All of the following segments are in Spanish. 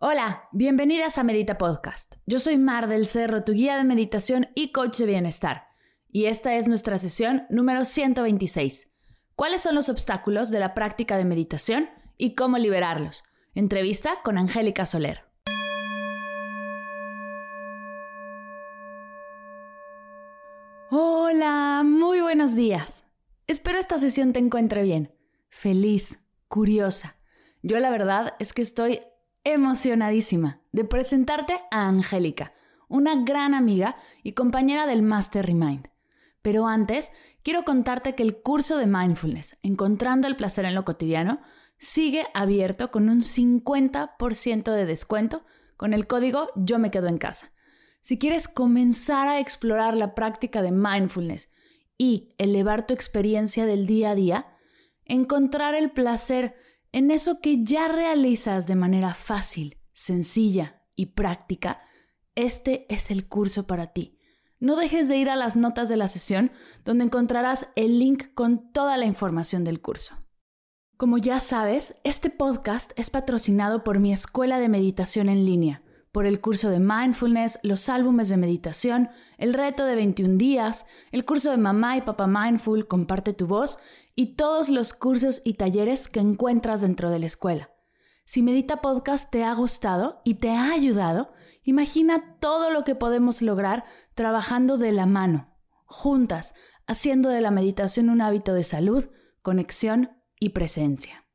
Hola, bienvenidas a Medita Podcast. Yo soy Mar del Cerro, tu guía de meditación y coach de bienestar. Y esta es nuestra sesión número 126. ¿Cuáles son los obstáculos de la práctica de meditación y cómo liberarlos? Entrevista con Angélica Soler. Hola, muy buenos días. Espero esta sesión te encuentre bien, feliz, curiosa. Yo la verdad es que estoy emocionadísima de presentarte a Angélica, una gran amiga y compañera del Master Remind. Pero antes, quiero contarte que el curso de Mindfulness, Encontrando el Placer en lo Cotidiano, sigue abierto con un 50% de descuento con el código Yo me quedo en casa. Si quieres comenzar a explorar la práctica de mindfulness y elevar tu experiencia del día a día, encontrar el placer en eso que ya realizas de manera fácil, sencilla y práctica, este es el curso para ti. No dejes de ir a las notas de la sesión donde encontrarás el link con toda la información del curso. Como ya sabes, este podcast es patrocinado por mi escuela de meditación en línea por el curso de mindfulness, los álbumes de meditación, el reto de 21 días, el curso de Mamá y Papá Mindful, Comparte tu voz y todos los cursos y talleres que encuentras dentro de la escuela. Si Medita Podcast te ha gustado y te ha ayudado, imagina todo lo que podemos lograr trabajando de la mano, juntas, haciendo de la meditación un hábito de salud, conexión y presencia.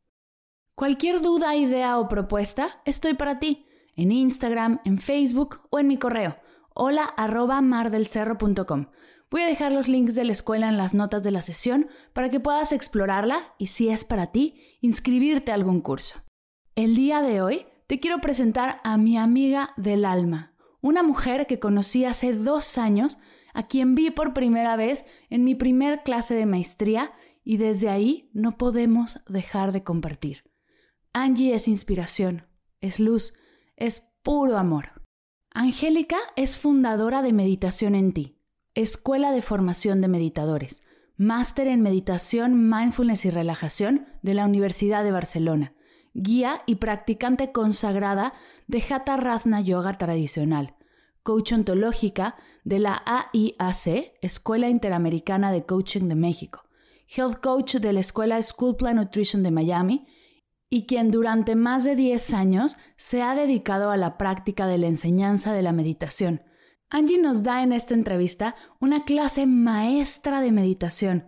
Cualquier duda, idea o propuesta, estoy para ti en Instagram, en Facebook o en mi correo hola arroba mardelcerro.com. Voy a dejar los links de la escuela en las notas de la sesión para que puedas explorarla y si es para ti, inscribirte a algún curso. El día de hoy te quiero presentar a mi amiga del alma, una mujer que conocí hace dos años, a quien vi por primera vez en mi primer clase de maestría y desde ahí no podemos dejar de compartir. Angie es inspiración, es luz, es puro amor. Angélica es fundadora de Meditación en Ti, Escuela de Formación de Meditadores, máster en Meditación, Mindfulness y Relajación de la Universidad de Barcelona, guía y practicante consagrada de Hatha Razna Yoga tradicional, coach ontológica de la AIAC, Escuela Interamericana de Coaching de México, health coach de la Escuela School Plan Nutrition de Miami y quien durante más de 10 años se ha dedicado a la práctica de la enseñanza de la meditación. Angie nos da en esta entrevista una clase maestra de meditación.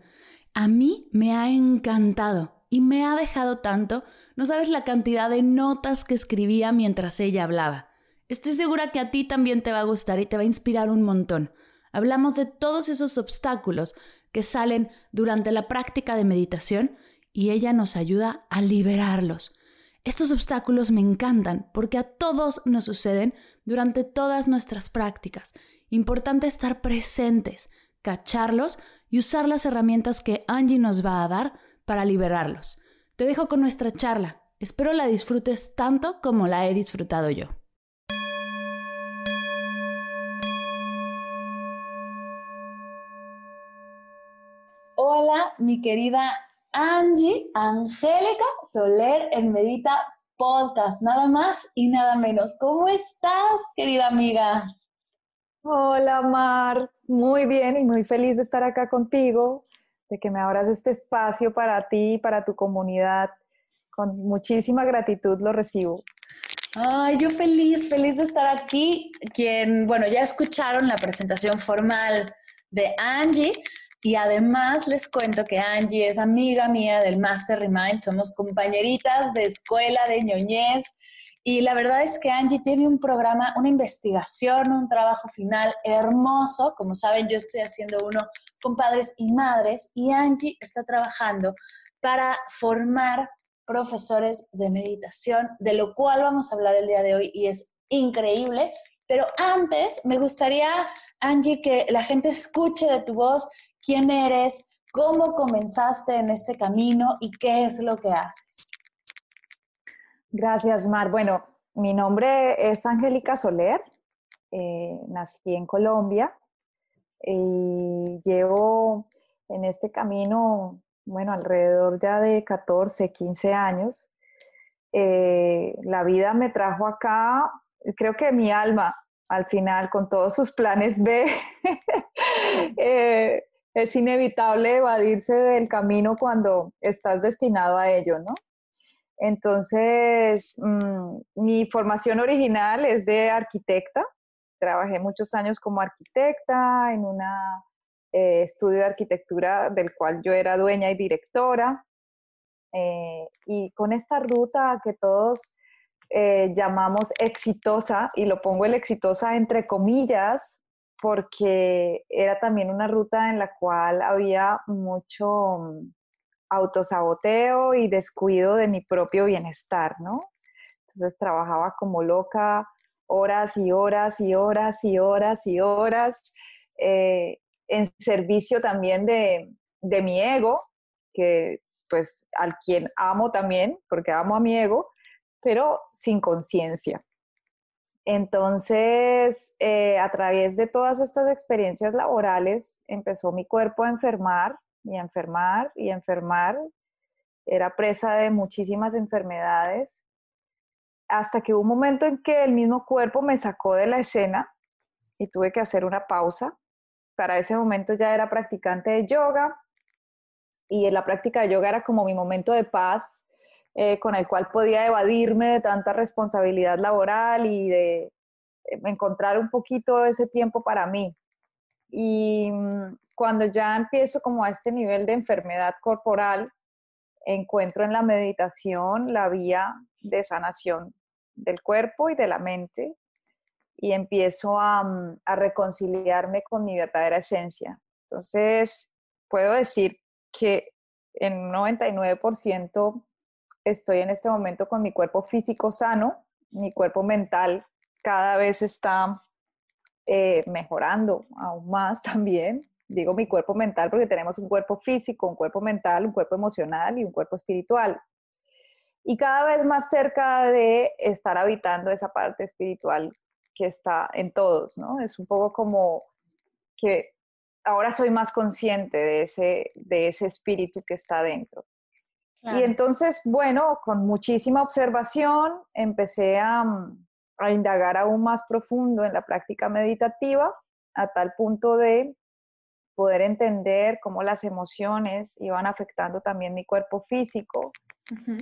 A mí me ha encantado y me ha dejado tanto, no sabes la cantidad de notas que escribía mientras ella hablaba. Estoy segura que a ti también te va a gustar y te va a inspirar un montón. Hablamos de todos esos obstáculos que salen durante la práctica de meditación y ella nos ayuda a liberarlos. Estos obstáculos me encantan porque a todos nos suceden durante todas nuestras prácticas. Importante estar presentes, cacharlos y usar las herramientas que Angie nos va a dar para liberarlos. Te dejo con nuestra charla. Espero la disfrutes tanto como la he disfrutado yo. Hola, mi querida Angie Angélica Soler en Medita Podcast, nada más y nada menos. ¿Cómo estás, querida amiga? Hola, Mar. Muy bien y muy feliz de estar acá contigo, de que me abras este espacio para ti y para tu comunidad. Con muchísima gratitud lo recibo. Ay, yo feliz, feliz de estar aquí. Quien, bueno, ya escucharon la presentación formal de Angie. Y además les cuento que Angie es amiga mía del Master Remind, somos compañeritas de escuela de ñoñez. Y la verdad es que Angie tiene un programa, una investigación, un trabajo final hermoso. Como saben, yo estoy haciendo uno con padres y madres y Angie está trabajando para formar profesores de meditación, de lo cual vamos a hablar el día de hoy y es increíble. Pero antes, me gustaría, Angie, que la gente escuche de tu voz quién eres, cómo comenzaste en este camino y qué es lo que haces. Gracias, Mar. Bueno, mi nombre es Angélica Soler, eh, nací en Colombia y llevo en este camino, bueno, alrededor ya de 14, 15 años. Eh, la vida me trajo acá, creo que mi alma, al final, con todos sus planes B, eh, es inevitable evadirse del camino cuando estás destinado a ello, ¿no? Entonces, mm, mi formación original es de arquitecta. Trabajé muchos años como arquitecta en un eh, estudio de arquitectura del cual yo era dueña y directora. Eh, y con esta ruta que todos eh, llamamos exitosa, y lo pongo el exitosa entre comillas, porque era también una ruta en la cual había mucho mm, autosaboteo y descuido de mi propio bienestar, ¿no? Entonces trabajaba como loca horas y horas y horas y horas y horas eh, en servicio también de, de mi ego, que pues al quien amo también, porque amo a mi ego, pero sin conciencia. Entonces, eh, a través de todas estas experiencias laborales, empezó mi cuerpo a enfermar y a enfermar y a enfermar. Era presa de muchísimas enfermedades, hasta que hubo un momento en que el mismo cuerpo me sacó de la escena y tuve que hacer una pausa. Para ese momento ya era practicante de yoga y en la práctica de yoga era como mi momento de paz, eh, con el cual podía evadirme de tanta responsabilidad laboral y de eh, encontrar un poquito ese tiempo para mí. Y mm, cuando ya empiezo como a este nivel de enfermedad corporal, encuentro en la meditación la vía de sanación del cuerpo y de la mente y empiezo a, mm, a reconciliarme con mi verdadera esencia. Entonces, puedo decir que en un 99% estoy en este momento con mi cuerpo físico sano, mi cuerpo mental cada vez está eh, mejorando aún más también. Digo mi cuerpo mental porque tenemos un cuerpo físico, un cuerpo mental, un cuerpo emocional y un cuerpo espiritual. Y cada vez más cerca de estar habitando esa parte espiritual que está en todos, ¿no? Es un poco como que ahora soy más consciente de ese, de ese espíritu que está dentro. Y entonces, bueno, con muchísima observación empecé mm, a, indagar aún más profundo en la práctica meditativa, a tal punto de poder entender cómo las emociones iban afectando también mi cuerpo físico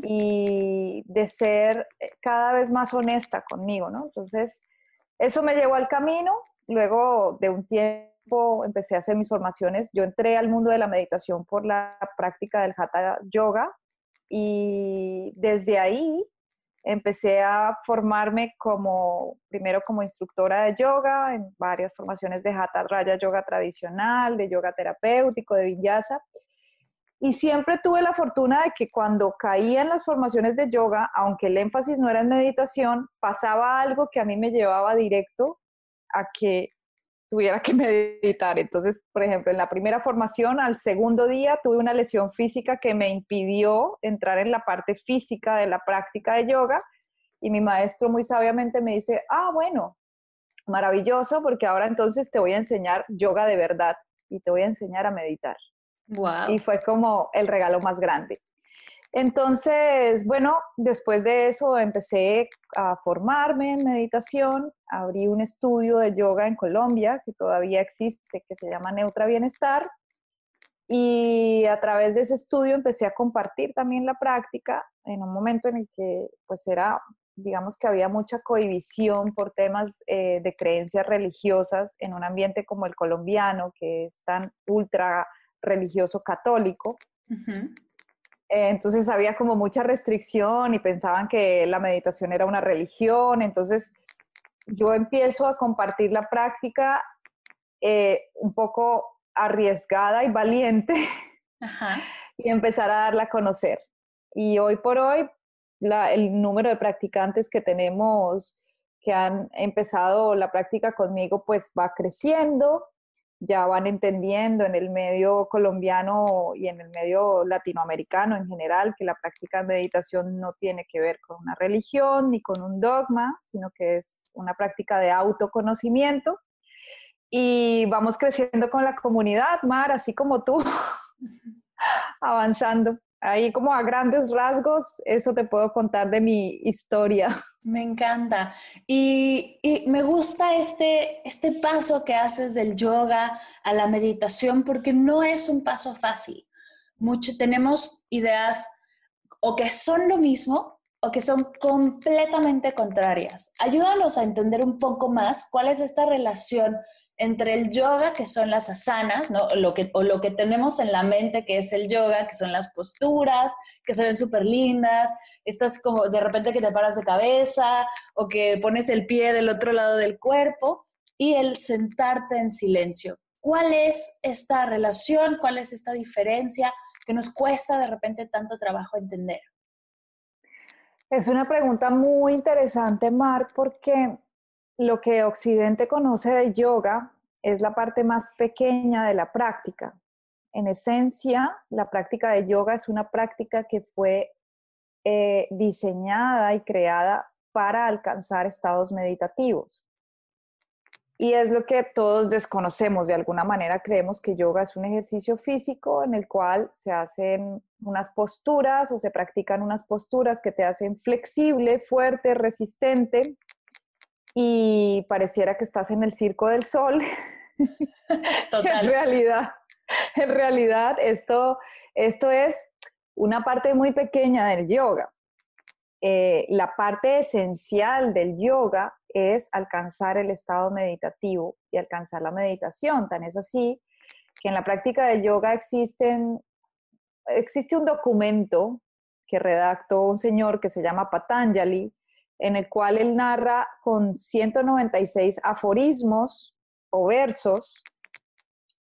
y de ser eh, cada vez más honesta conmigo, ¿no? Entonces, eso me llevó al camino. Luego de un tiempo empecé a hacer mis formaciones. Yo entré al mundo de la meditación por la práctica del Hatha Yoga, y desde ahí empecé a formarme como, primero como instructora de yoga, en varias formaciones de Hatha Raya Yoga tradicional, de yoga terapéutico, de vinyasa. Y siempre tuve la fortuna de que cuando caía en las formaciones de yoga, aunque el énfasis no era en meditación, pasaba algo que a mí me llevaba directo a que tuviera que meditar. Entonces, por ejemplo, en la primera formación, al segundo día, tuve una lesión física que me impidió entrar en la parte física de la práctica de yoga y mi maestro muy sabiamente me dice, ah, bueno, maravilloso, porque ahora entonces te voy a enseñar yoga de verdad y te voy a enseñar a meditar. Wow. Y fue como el regalo más grande. Entonces, bueno, después de eso empecé a formarme en meditación, abrí un estudio de yoga en Colombia que todavía existe, que se llama Neutra Bienestar, y a través de ese estudio empecé a compartir también la práctica en un momento en el que pues era, digamos que había mucha cohibición por temas eh, de creencias religiosas en un ambiente como el colombiano, que es tan ultra religioso católico. Eh, entonces había como mucha restricción y pensaban que la meditación era una religión. Entonces yo empiezo a compartir la práctica eh, un poco arriesgada y valiente y empezar a darla a conocer. Y hoy por hoy, el número de practicantes que tenemos que han empezado la práctica conmigo, pues va creciendo, ya van entendiendo en el medio colombiano y en el medio latinoamericano en general que la práctica de meditación no tiene que ver con una religión ni con un dogma, sino que es una práctica de autoconocimiento. Y vamos creciendo con la comunidad, Mar, así como tú, avanzando. Ahí como a grandes rasgos, eso te puedo contar de mi historia. Me encanta. Y, me gusta este, este paso que haces del yoga a la meditación porque no es un paso fácil. Mucho, tenemos ideas o que son lo mismo o que son completamente contrarias. Ayúdanos a entender un poco más cuál es esta relación entre el yoga, que son las asanas, ¿no? Lo que, o lo que tenemos en la mente, que es el yoga, que son las posturas, que se ven súper lindas, estás como de repente que te paras de cabeza o que pones el pie del otro lado del cuerpo, y el sentarte en silencio. ¿Cuál es esta relación? ¿Cuál es esta diferencia que nos cuesta de repente tanto trabajo entender? Es una pregunta muy interesante, Mark, porque lo que Occidente conoce de yoga es la parte más pequeña de la práctica. En esencia, la práctica de yoga es una práctica que fue eh, diseñada y creada para alcanzar estados meditativos. Y es lo que todos desconocemos. De alguna manera creemos que yoga es un ejercicio físico en el cual se hacen unas posturas o se practican unas posturas que te hacen flexible, fuerte, resistente, y pareciera que estás en el circo del sol. en realidad, en realidad esto, esto es una parte muy pequeña del yoga. Eh, la parte esencial del yoga es alcanzar el estado meditativo y alcanzar la meditación. Tan es así que en la práctica del yoga existen, existe un documento que redactó un señor que se llama Patanjali, en el cual él narra con 196 aforismos o versos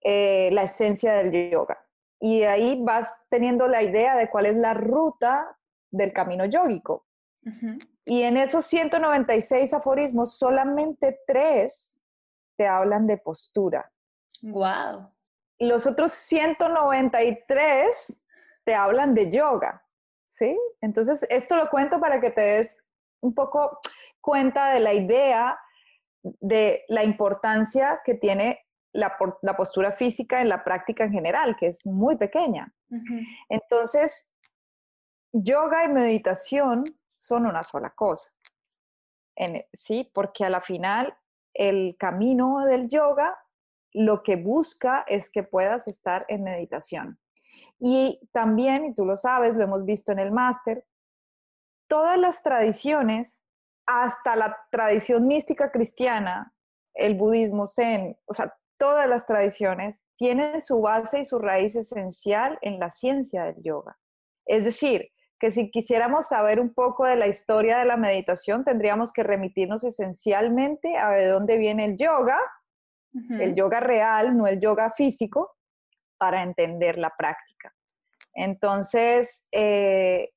eh, la esencia del yoga. Y de ahí vas teniendo la idea de cuál es la ruta del camino yógico. Y en esos 196 aforismos, solamente tres te hablan de postura. Wow. Y los otros 193 te hablan de yoga. ¿Sí? Entonces, esto lo cuento para que te des un poco cuenta de la idea de la importancia que tiene la, postura física en la práctica en general, que es muy pequeña. Entonces, yoga y meditación son una sola cosa. sí, porque a la final el camino del yoga lo que busca es que puedas estar en meditación. Y también, y tú lo sabes, lo hemos visto en el máster, todas las tradiciones, hasta la tradición mística cristiana, el budismo zen, o sea, todas las tradiciones tienen su base y su raíz esencial en la ciencia del yoga. Es decir, que si quisiéramos saber un poco de la historia de la meditación, tendríamos que remitirnos esencialmente a de dónde viene el yoga, el yoga real, no el yoga físico, para entender la práctica. Entonces, eh,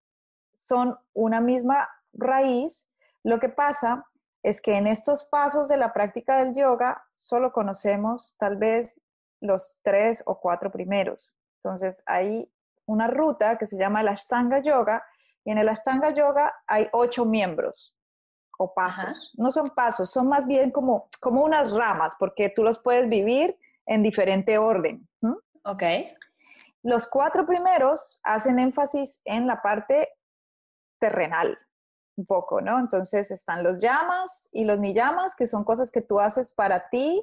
son una misma raíz. Lo que pasa es que en estos pasos de la práctica del yoga solo conocemos tal vez los tres o cuatro primeros. Entonces hay una ruta que se llama el Ashtanga Yoga y en el Ashtanga Yoga hay ocho miembros o pasos. No son pasos, son más bien como, como unas ramas porque tú los puedes vivir en diferente orden. Ok. Los cuatro primeros hacen énfasis en la parte terrenal, un poco, ¿no? Entonces están los llamas y los ni llamas, que son cosas que tú haces para ti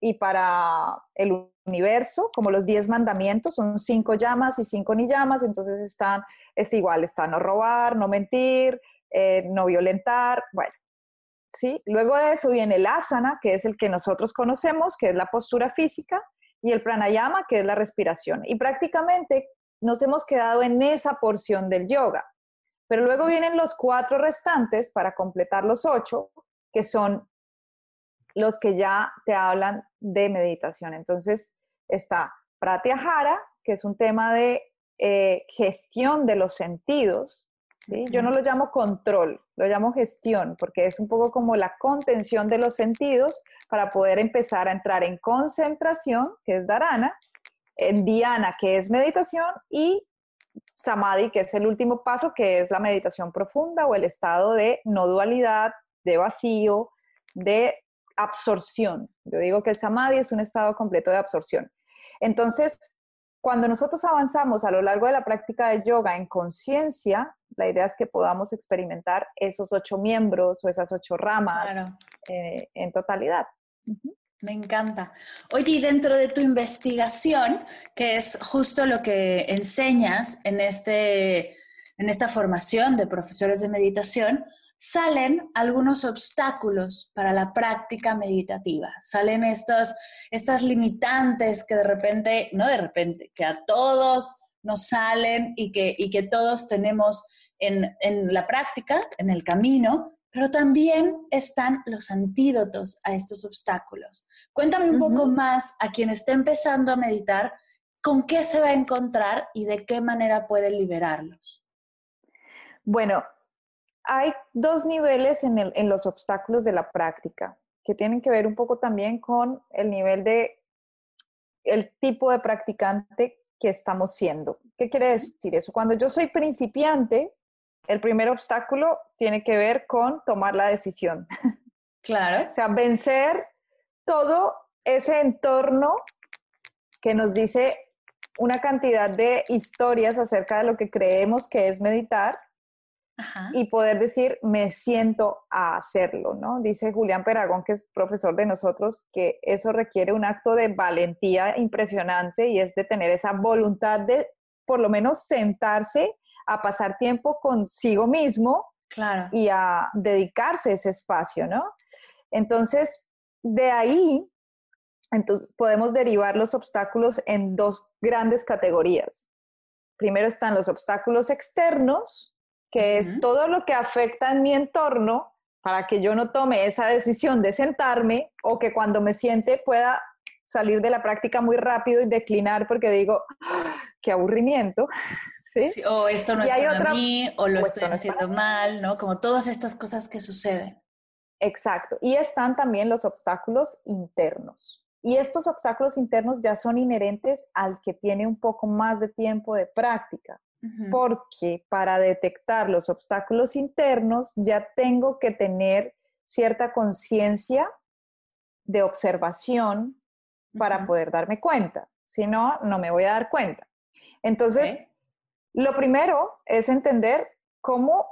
y para el universo, como los diez mandamientos, son cinco llamas y cinco ni llamas, entonces están, es igual, está no robar, no mentir, eh, no violentar, bueno, ¿sí? Luego de eso viene el asana, que es el que nosotros conocemos, que es la postura física, y el pranayama, que es la respiración. Y prácticamente nos hemos quedado en esa porción del yoga. Pero luego vienen los cuatro restantes para completar los ocho, que son los que ya te hablan de meditación. Entonces está Pratyahara, que es un tema de eh, gestión de los sentidos. ¿sí? Yo no lo llamo control, lo llamo gestión, porque es un poco como la contención de los sentidos para poder empezar a entrar en concentración, que es dharana, en dhyana, que es meditación, y samadhi, que es el último paso, que es la meditación profunda o el estado de no dualidad, de vacío, de absorción. Yo digo que el samadhi es un estado completo de absorción. Entonces, cuando nosotros avanzamos a lo largo de la práctica de yoga en conciencia, la idea es que podamos experimentar esos ocho miembros o esas ocho ramas eh, en totalidad. Me encanta. Oye, y dentro de tu investigación, que es justo lo que enseñas en, este, en esta formación de profesores de meditación, salen algunos obstáculos para la práctica meditativa. Salen estos, estas limitantes que de repente, no de repente, que a todos nos salen y que, y que todos tenemos en, en la práctica, en el camino, pero también están los antídotos a estos obstáculos. Cuéntame un poco más a quien esté empezando a meditar, con qué se va a encontrar y de qué manera puede liberarlos. Bueno, hay dos niveles en, en los obstáculos de la práctica que tienen que ver un poco también con el nivel de el tipo de practicante que estamos siendo. ¿Qué quiere decir eso? Cuando yo soy principiante, el primer obstáculo tiene que ver con tomar la decisión. Claro. o sea, vencer todo ese entorno que nos dice una cantidad de historias acerca de lo que creemos que es meditar y poder decir, me siento a hacerlo, ¿no? Dice Julián Peragón, que es profesor de nosotros, que eso requiere un acto de valentía impresionante y es de tener esa voluntad de por lo menos sentarse a pasar tiempo consigo mismo claro. y a dedicarse a ese espacio, ¿no? Entonces, de ahí, entonces, podemos derivar los obstáculos en dos grandes categorías. Primero están los obstáculos externos, que es todo lo que afecta en mi entorno para que yo no tome esa decisión de sentarme o que cuando me siente pueda salir de la práctica muy rápido y declinar porque digo, ¡Ah, qué aburrimiento, o esto no es para mí, o lo estoy haciendo mal, ¿no? Como todas estas cosas que suceden. Exacto. Y están también los obstáculos internos. Y estos obstáculos internos ya son inherentes al que tiene un poco más de tiempo de práctica, porque para detectar los obstáculos internos ya tengo que tener cierta conciencia de observación para poder darme cuenta. Si no, no me voy a dar cuenta. Entonces, lo primero es entender cómo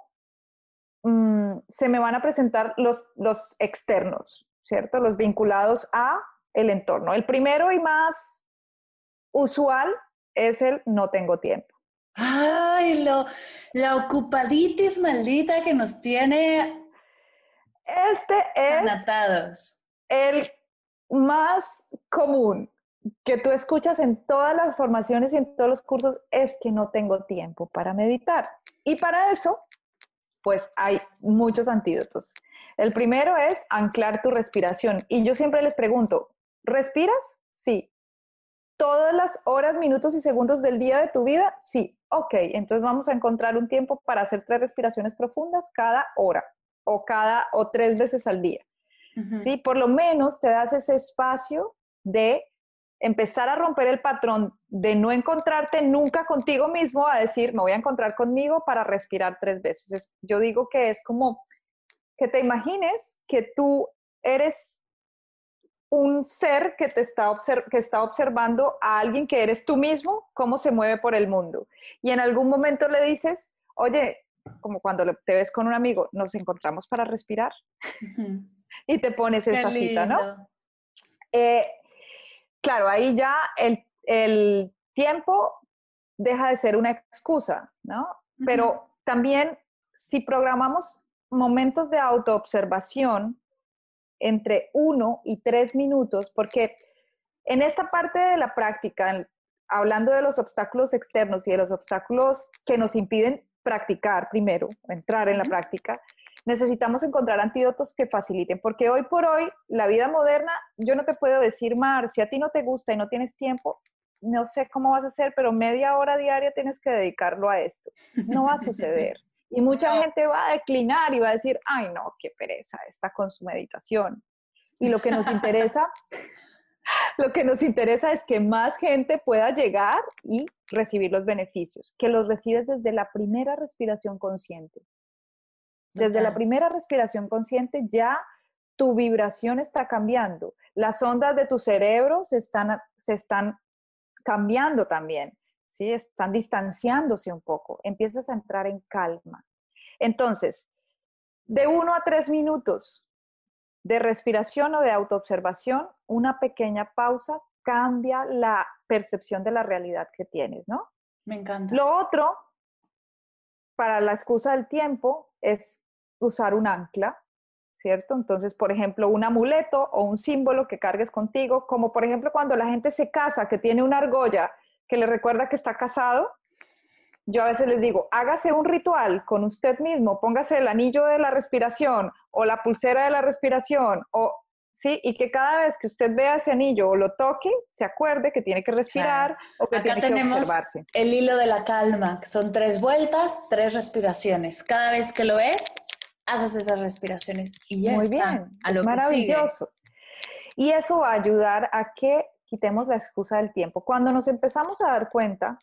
mm, se me van a presentar los, los externos, ¿cierto? Los vinculados a el entorno. El primero y más usual es el no tengo tiempo. Ay, lo, la ocupaditis maldita que nos tiene. Este es el más común que tú escuchas en todas las formaciones y en todos los cursos es que no tengo tiempo para meditar. Y para eso, pues hay muchos antídotos. El primero es anclar tu respiración. Y yo siempre les pregunto, ¿respiras? Sí. ¿Todas las horas, minutos y segundos del día de tu vida? Sí. Ok, entonces vamos a encontrar un tiempo para hacer tres respiraciones profundas cada hora o cada o tres veces al día. Sí, por lo menos te das ese espacio de empezar a romper el patrón de no encontrarte nunca contigo mismo a decir, me voy a encontrar conmigo para respirar tres veces. yo digo que es como que te imagines que tú eres un ser que te está, que está observando a alguien que eres tú mismo, cómo se mueve por el mundo. Y en algún momento le dices, oye, como cuando te ves con un amigo, nos encontramos para respirar. y te pones esa cita, ¿no? Eh, claro, ahí ya el, tiempo deja de ser una excusa, ¿no? Pero también si programamos momentos de autoobservación entre uno y tres minutos, porque en esta parte de la práctica, hablando de los obstáculos externos y de los obstáculos que nos impiden practicar primero, entrar en la práctica, necesitamos encontrar antídotos que faciliten, porque hoy por hoy, la vida moderna, yo no te puedo decir, Mar, si a ti no te gusta y no tienes tiempo, no sé cómo vas a hacer, pero media hora diaria tienes que dedicarlo a esto. No va a suceder. Y mucha gente va a declinar y va a decir, ay no, qué pereza, está con su meditación. Y lo que nos interesa, lo que nos interesa es que más gente pueda llegar y recibir los beneficios, que los recibes desde la primera respiración consciente. Desde la primera respiración consciente ya tu vibración está cambiando. Las ondas de tu cerebro se están, se están cambiando también, ¿sí? Están distanciándose un poco. Empiezas a entrar en calma. Entonces, de uno a tres minutos de respiración o de autoobservación, una pequeña pausa cambia la percepción de la realidad que tienes, ¿no? Me encanta. Lo otro, para la excusa del tiempo, es usar un ancla, ¿cierto? Entonces, por ejemplo, un amuleto o un símbolo que cargues contigo, como por ejemplo cuando la gente se casa, que tiene una argolla que le recuerda que está casado, yo a veces les digo, hágase un ritual con usted mismo, póngase el anillo de la respiración o la pulsera de la respiración o ¿sí? Y que cada vez que usted vea ese anillo o lo toque, se acuerde que tiene que respirar o que tiene que observarse. El hilo de la calma, son tres vueltas, tres respiraciones. Cada vez que lo ves, haces esas respiraciones y ya Muy está, bien, es maravilloso. Y eso va a ayudar a que quitemos la excusa del tiempo. Cuando nos empezamos a dar cuenta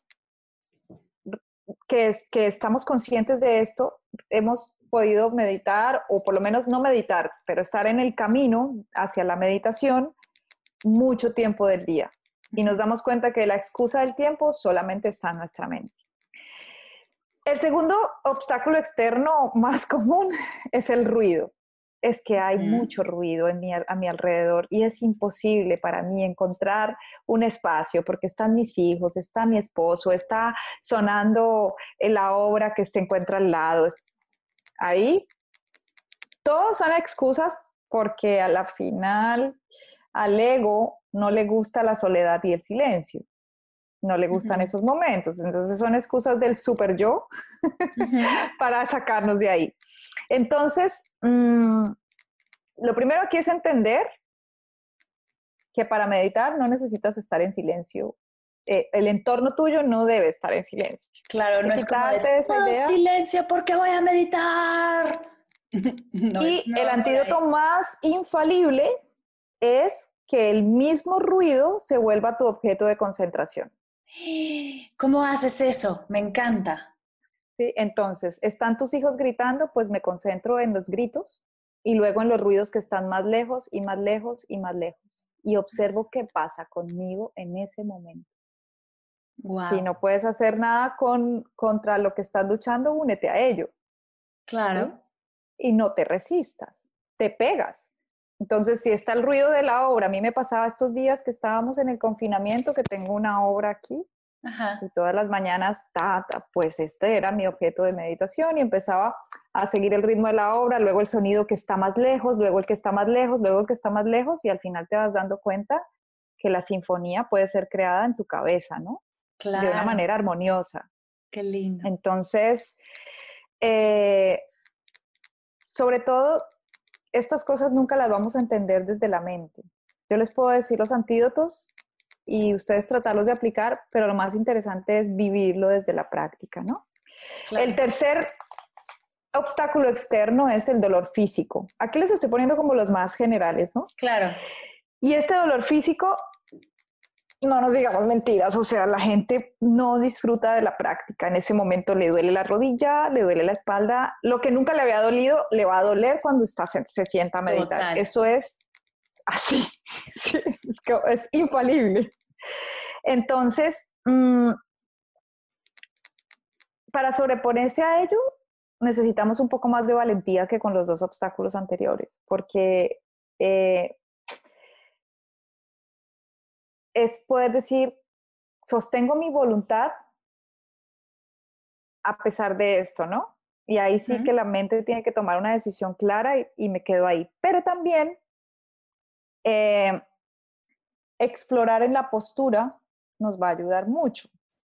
que, que estamos conscientes de esto, hemos podido meditar, o por lo menos no meditar, pero estar en el camino hacia la meditación mucho tiempo del día. Y nos damos cuenta que la excusa del tiempo solamente está en nuestra mente. El segundo obstáculo externo más común es el ruido. Es que hay mucho ruido en a mi alrededor y es imposible para mí encontrar un espacio porque están mis hijos, está mi esposo, está sonando la obra que se encuentra al lado, ahí. Todos son excusas porque a la final al ego no le gusta la soledad y el silencio. No le gustan esos momentos. Entonces son excusas del super yo para sacarnos de ahí. Entonces, mm, lo primero aquí es entender que para meditar no necesitas estar en silencio. Eh, el entorno tuyo no debe estar en silencio. Claro, no es como de, silencio porque voy a meditar. y el antídoto más infalible es que el mismo ruido se vuelva tu objeto de concentración. ¿Cómo haces eso? Me encanta. Sí, entonces, ¿están tus hijos gritando? Pues me concentro en los gritos y luego en los ruidos que están más lejos y más lejos y más lejos. Y observo qué pasa conmigo en ese momento. Si no puedes hacer nada con, contra lo que estás luchando, únete a ello. Claro. Y no te resistas, te pegas. Entonces, si está el ruido de la obra, a mí me pasaba estos días que estábamos en el confinamiento, que tengo una obra aquí, y todas las mañanas, ta, pues este era mi objeto de meditación y empezaba a seguir el ritmo de la obra, luego el sonido que está más lejos, luego el que está más lejos, luego el que está más lejos, y al final te vas dando cuenta que la sinfonía puede ser creada en tu cabeza, ¿no? De una manera armoniosa. Qué lindo. Entonces, eh, sobre todo, estas cosas nunca las vamos a entender desde la mente. Yo les puedo decir los antídotos y ustedes tratarlos de aplicar, pero lo más interesante es vivirlo desde la práctica, ¿no? El tercer obstáculo externo es el dolor físico. Aquí les estoy poniendo como los más generales, ¿no? Claro. Y este dolor físico no nos digamos mentiras, o sea, la gente no disfruta de la práctica. En ese momento le duele la rodilla, le duele la espalda. Lo que nunca le había dolido, le va a doler cuando está, se, sienta a meditar. Eso es así, es, infalible. Entonces, mm, para sobreponerse a ello, necesitamos un poco más de valentía que con los dos obstáculos anteriores, porque eh, es poder decir, sostengo mi voluntad a pesar de esto, ¿no? Y ahí sí que la mente tiene que tomar una decisión clara y, me quedo ahí. Pero también eh, explorar en la postura nos va a ayudar mucho.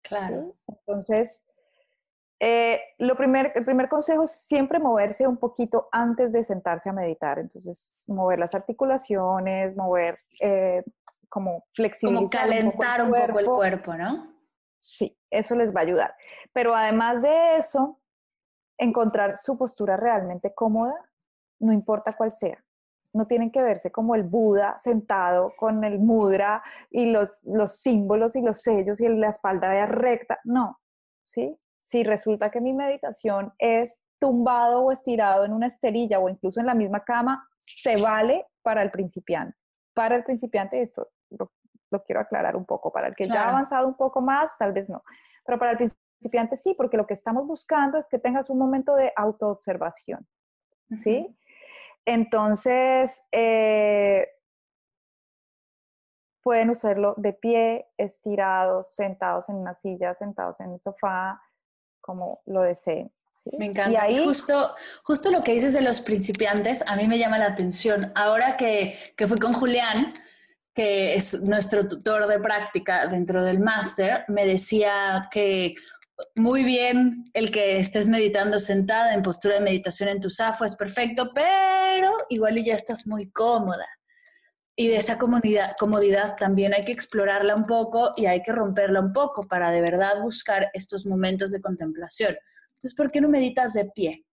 Claro. Entonces, eh, lo primer, el primer consejo es siempre moverse un poquito antes de sentarse a meditar. Entonces, mover las articulaciones, mover eh, como flexibilizar. Como calentar un poco el cuerpo, ¿no? Sí, eso les va a ayudar. Pero además de eso, encontrar su postura realmente cómoda, no importa cuál sea. No tienen que verse como el Buda sentado con el mudra y los, los símbolos y los sellos y la espalda recta. No, ¿sí? Si resulta que mi meditación es tumbado o estirado en una esterilla o incluso en la misma cama, se vale para el principiante. Para el principiante, esto lo, quiero aclarar un poco, para el que ya ha avanzado un poco más, tal vez no, pero para el principiante sí, porque lo que estamos buscando es que tengas un momento de autoobservación, ¿sí? Entonces, eh, pueden usarlo de pie, estirados, sentados en una silla, sentados en el sofá, como lo deseen. Me encanta. Y ahí... justo, justo lo que dices de los principiantes, a mí me llama la atención. Ahora que, que fui con Julián, que es nuestro tutor de práctica dentro del máster, me decía que muy bien el que estés meditando sentada en postura de meditación en tu zafo es perfecto, pero igual y ya estás muy cómoda. Y de esa comodidad, comodidad también hay que explorarla un poco y hay que romperla un poco para de verdad buscar estos momentos de contemplación. Entonces, ¿por qué no meditas de pie?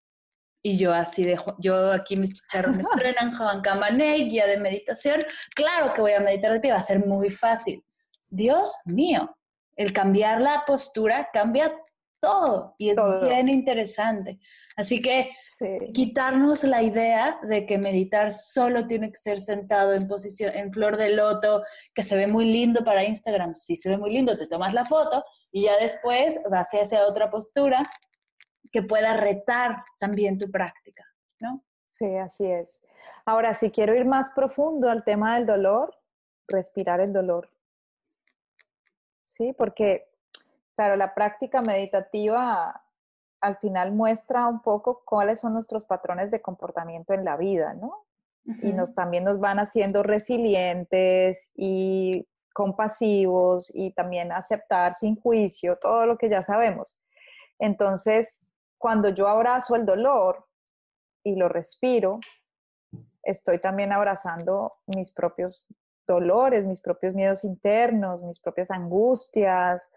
Y yo así de, yo aquí mis chicharros me estrenan, Javan Kamané, guía de meditación. Claro que voy a meditar de pie, va a ser muy fácil. Dios mío, el cambiar la postura cambia todo y es bien interesante. Así que quitarnos la idea de que meditar solo tiene que ser sentado en posición, en flor de loto, que se ve muy lindo para Instagram. Sí, se ve muy lindo, te tomas la foto y ya después vas hacia otra postura que pueda retar también tu práctica, ¿no? Sí, así es. Ahora, si quiero ir más profundo al tema del dolor, respirar el dolor. Sí, porque, claro, la práctica meditativa al final muestra un poco cuáles son nuestros patrones de comportamiento en la vida, ¿no? Y nos también nos van haciendo resilientes y compasivos y también aceptar sin juicio todo lo que ya sabemos. Entonces, cuando yo abrazo el dolor y lo respiro, estoy también abrazando mis propios dolores, mis propios miedos internos, mis propias angustias,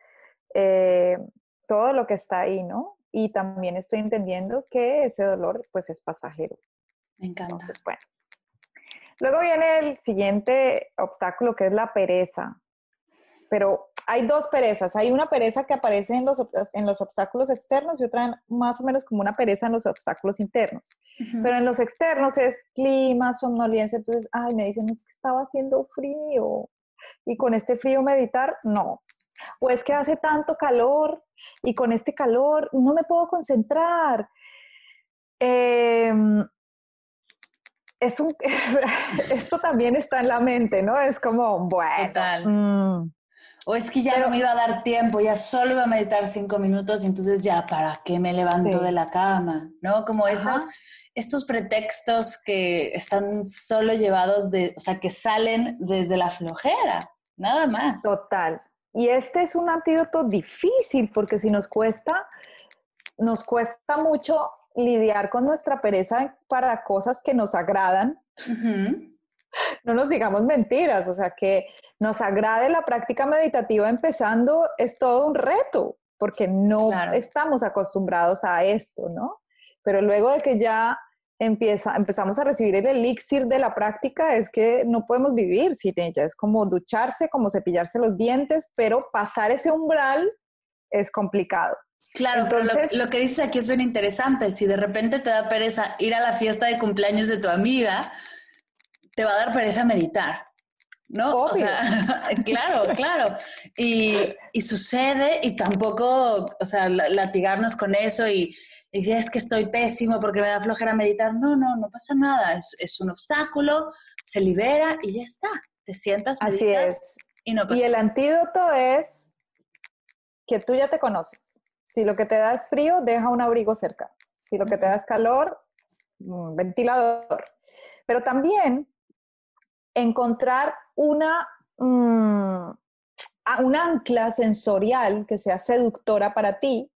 eh, todo lo que está ahí, ¿no? Y también estoy entendiendo que ese dolor pues es pasajero. Me encanta. Entonces, bueno. Luego viene el siguiente obstáculo que es la pereza. Pero hay dos perezas. Hay una pereza que aparece en los, en los obstáculos externos y otra más o menos como una pereza en los obstáculos internos. Pero en los externos es clima, somnolencia. Entonces, ay, me dicen, es que estaba haciendo frío. Y con este frío meditar, no. O es que hace tanto calor y con este calor no me puedo concentrar. Em, es un, esto también está en la mente, ¿no? Es como, bueno, o es que ya no me iba a dar tiempo, ya solo iba a meditar cinco minutos y entonces ya, ¿para qué me levanto de la cama? ¿No? Como estos, estos pretextos que están solo llevados de, o sea, que salen desde la flojera, nada más. Total. Y este es un antídoto difícil porque si nos cuesta, nos cuesta mucho lidiar con nuestra pereza para cosas que nos agradan no nos digamos mentiras, o sea, que nos agrade la práctica meditativa empezando es todo un reto, porque no estamos acostumbrados a esto, ¿no? Pero luego de que ya empieza, empezamos a recibir el elixir de la práctica, es que no podemos vivir sin ella, es como ducharse, como cepillarse los dientes, pero pasar ese umbral es complicado. Claro, Entonces, lo, lo, que dices aquí es bien interesante. Si de repente te da pereza ir a la fiesta de cumpleaños de tu amiga, te va a dar pereza meditar. ¿No? O sea, claro, claro. Y, sucede y tampoco, o sea, latigarnos con eso y, decir es que estoy pésimo porque me da flojera meditar. No, no, no pasa nada. Es, un obstáculo, se libera y ya está. Te sientas, Así es. y no pasa Y el antídoto es que tú ya te conoces. Si lo que te da es frío, deja un abrigo cerca. Si lo que te da es calor, un ventilador. Pero también encontrar una, mm, un ancla sensorial que sea seductora para ti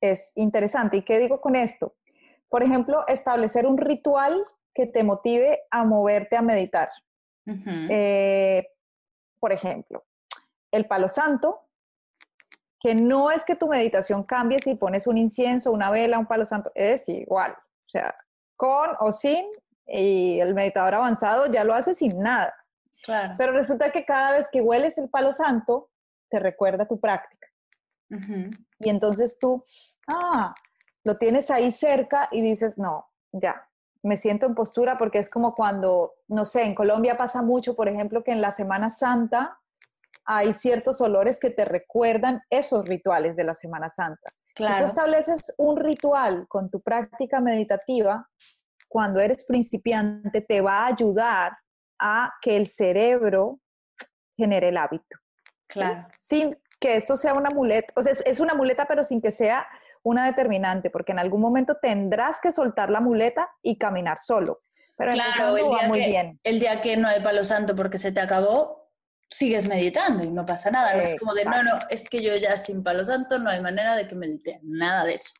es interesante. ¿Y qué digo con esto? Por ejemplo, establecer un ritual que te motive a moverte a meditar. Eh, por ejemplo, el palo santo, que no es que tu meditación cambie si pones un incienso, una vela, un palo santo, es igual. O sea, con o sin, y el meditador avanzado ya lo hace sin nada. Claro. Pero resulta que cada vez que hueles el palo santo, te recuerda tu práctica. Y entonces tú, ah, lo tienes ahí cerca y dices, no, ya, me siento en postura porque es como cuando, no sé, en Colombia pasa mucho, por ejemplo, que en la Semana Santa hay ciertos olores que te recuerdan esos rituales de la Semana Santa. Si tú estableces un ritual con tu práctica meditativa, cuando eres principiante, te va a ayudar a que el cerebro genere el hábito. Claro. Sin que esto sea una muleta, o sea, es una muleta, pero sin que sea una determinante, porque en algún momento tendrás que soltar la muleta y caminar solo. Pero claro, el día, muy que, bien. el día que no hay palo santo porque se te acabó, sigues meditando y no pasa nada. No es como de, no, no, es que yo ya sin palo santo no hay manera de que medite, nada de eso.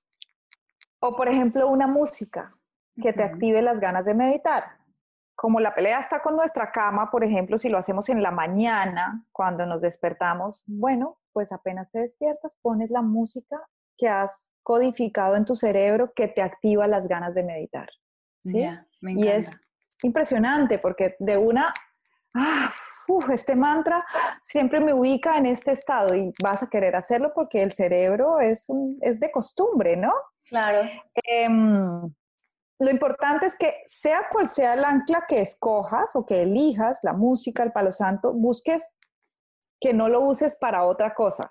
O por ejemplo, una música que te active las ganas de meditar. Como la pelea está con nuestra cama, por ejemplo, si lo hacemos en la mañana, cuando nos despertamos, bueno, pues apenas te despiertas, pones la música que has codificado en tu cerebro que te activa las ganas de meditar. ¿sí? y es impresionante porque de una, ah, este mantra siempre me ubica en este estado y vas a querer hacerlo porque el cerebro es, es de costumbre, ¿no? Claro. Em, lo importante es que sea cual sea el ancla que escojas o que elijas, la música, el palo santo, busques que no lo uses para otra cosa,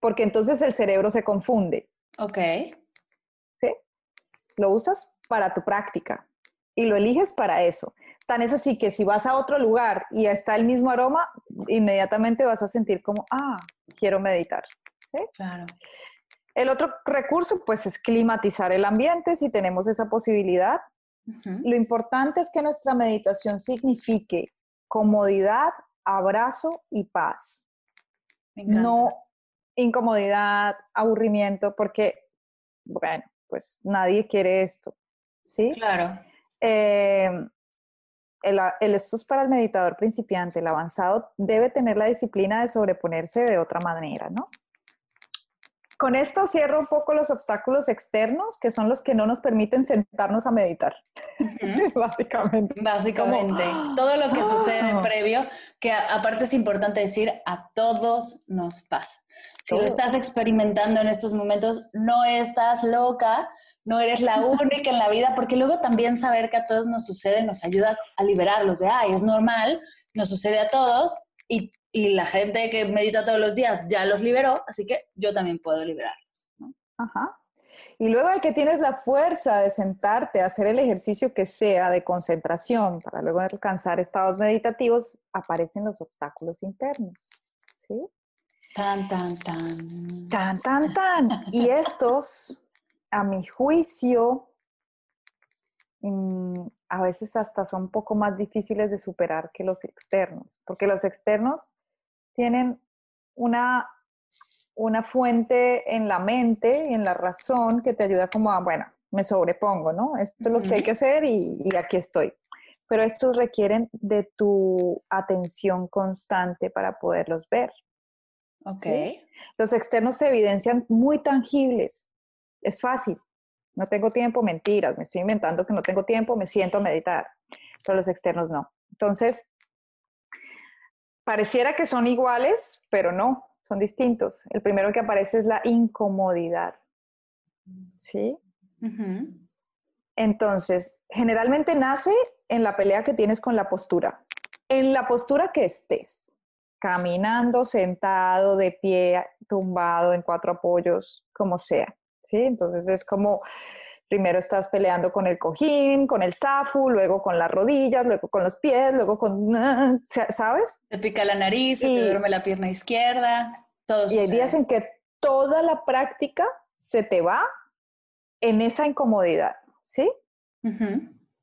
porque entonces el cerebro se confunde. Ok. ¿Sí? Lo usas para tu práctica y lo eliges para eso. Tan es así que si vas a otro lugar y está el mismo aroma, inmediatamente vas a sentir como, ah, quiero meditar. ¿Sí? Claro. El otro recurso, pues, es climatizar el ambiente si tenemos esa posibilidad. Lo importante es que nuestra meditación signifique comodidad, abrazo y paz. No incomodidad, aburrimiento, porque, bueno, pues nadie quiere esto, ¿sí? Claro. Eh, el, esto es para el meditador principiante, el avanzado debe tener la disciplina de sobreponerse de otra manera, ¿no? Con esto cierro un poco los obstáculos externos, que son los que no nos permiten sentarnos a meditar, básicamente. Básicamente, todo lo que sucede ah. previo, que aparte es importante decir, a todos nos pasa. Si lo estás experimentando en estos momentos, no estás loca, no eres la única en la vida, porque luego también saber que a todos nos sucede nos ayuda a liberarlos de, ay, es normal, nos sucede a todos y y la gente que medita todos los días ya los liberó, así que yo también puedo liberarlos. Ajá. Y luego de que tienes la fuerza de sentarte a hacer el ejercicio que sea de concentración para luego alcanzar estados meditativos, aparecen los obstáculos internos. ¿Sí? Tan, tan, tan. Tan, tan, tan. Y estos, a mi juicio, mm, a veces hasta son un poco más difíciles de superar que los externos, porque los externos tienen una, una fuente en la mente y en la razón que te ayuda como a, bueno, me sobrepongo, ¿no? Esto es lo que hay que hacer y, aquí estoy. Pero estos requieren de tu atención constante para poderlos ver. Ok. Los externos se evidencian muy tangibles. Es fácil. No tengo tiempo, mentiras. Me estoy inventando que no tengo tiempo, me siento a meditar. Pero los externos no. Entonces, pareciera que son iguales, pero no, son distintos. El primero que aparece es la incomodidad. ¿Sí? Entonces, generalmente nace en la pelea que tienes con la postura. En la postura que estés, caminando, sentado, de pie, tumbado, en cuatro apoyos, como sea. ¿Sí? Entonces es como primero estás peleando con el cojín, con el zafu, luego con las rodillas, luego con los pies, luego con, ¿sabes? Te pica la nariz, se te duerme la pierna izquierda, todo Y hay días en que toda la práctica se te va en esa incomodidad, ¿sí?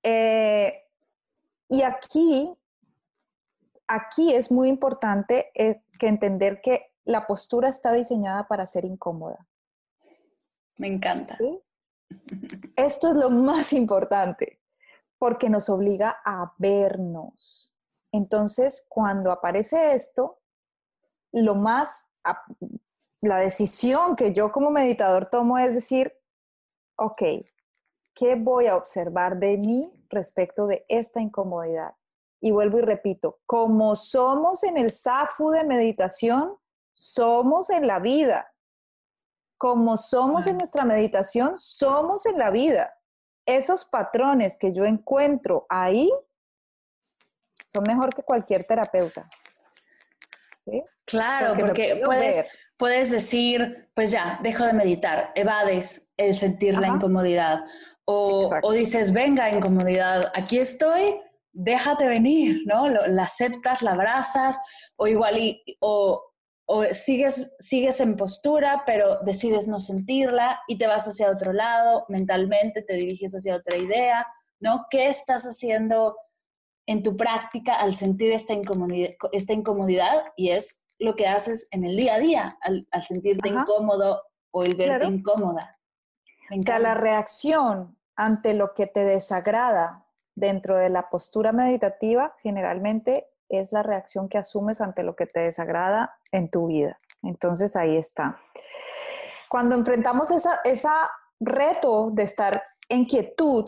Eh, y aquí, aquí es muy importante eh, que entender que la postura está diseñada para ser incómoda. Me encanta. ¿Sí? Esto es lo más importante, porque nos obliga a vernos Entonces, cuando aparece esto, lo más, la decisión que yo como meditador tomo es decir, ok, ¿qué voy a observar de mí respecto de esta incomodidad? Y vuelvo y repito, como somos en el SAFU de meditación, somos en la vida. Como somos en nuestra meditación, somos en la vida. Esos patrones que yo encuentro ahí son mejor que cualquier terapeuta. Claro, porque, puedes, puedes, decir, pues ya, dejo de meditar, evades el sentir la incomodidad. O, o, dices, venga, incomodidad, aquí estoy, déjate venir, ¿no? la aceptas, la abrazas, o igual, y, o, o sigues, sigues en postura, pero decides no sentirla y te vas hacia otro lado, mentalmente te diriges hacia otra idea, ¿no? ¿Qué estás haciendo en tu práctica al sentir esta incomodidad? Esta incomodidad y es lo que haces en el día a día al, sentirte incómodo o el verte incómoda. o sea, la reacción ante lo que te desagrada dentro de la postura meditativa generalmente es la reacción que asumes ante lo que te desagrada en tu vida. Entonces ahí está. Cuando enfrentamos esa, esa reto de estar en quietud,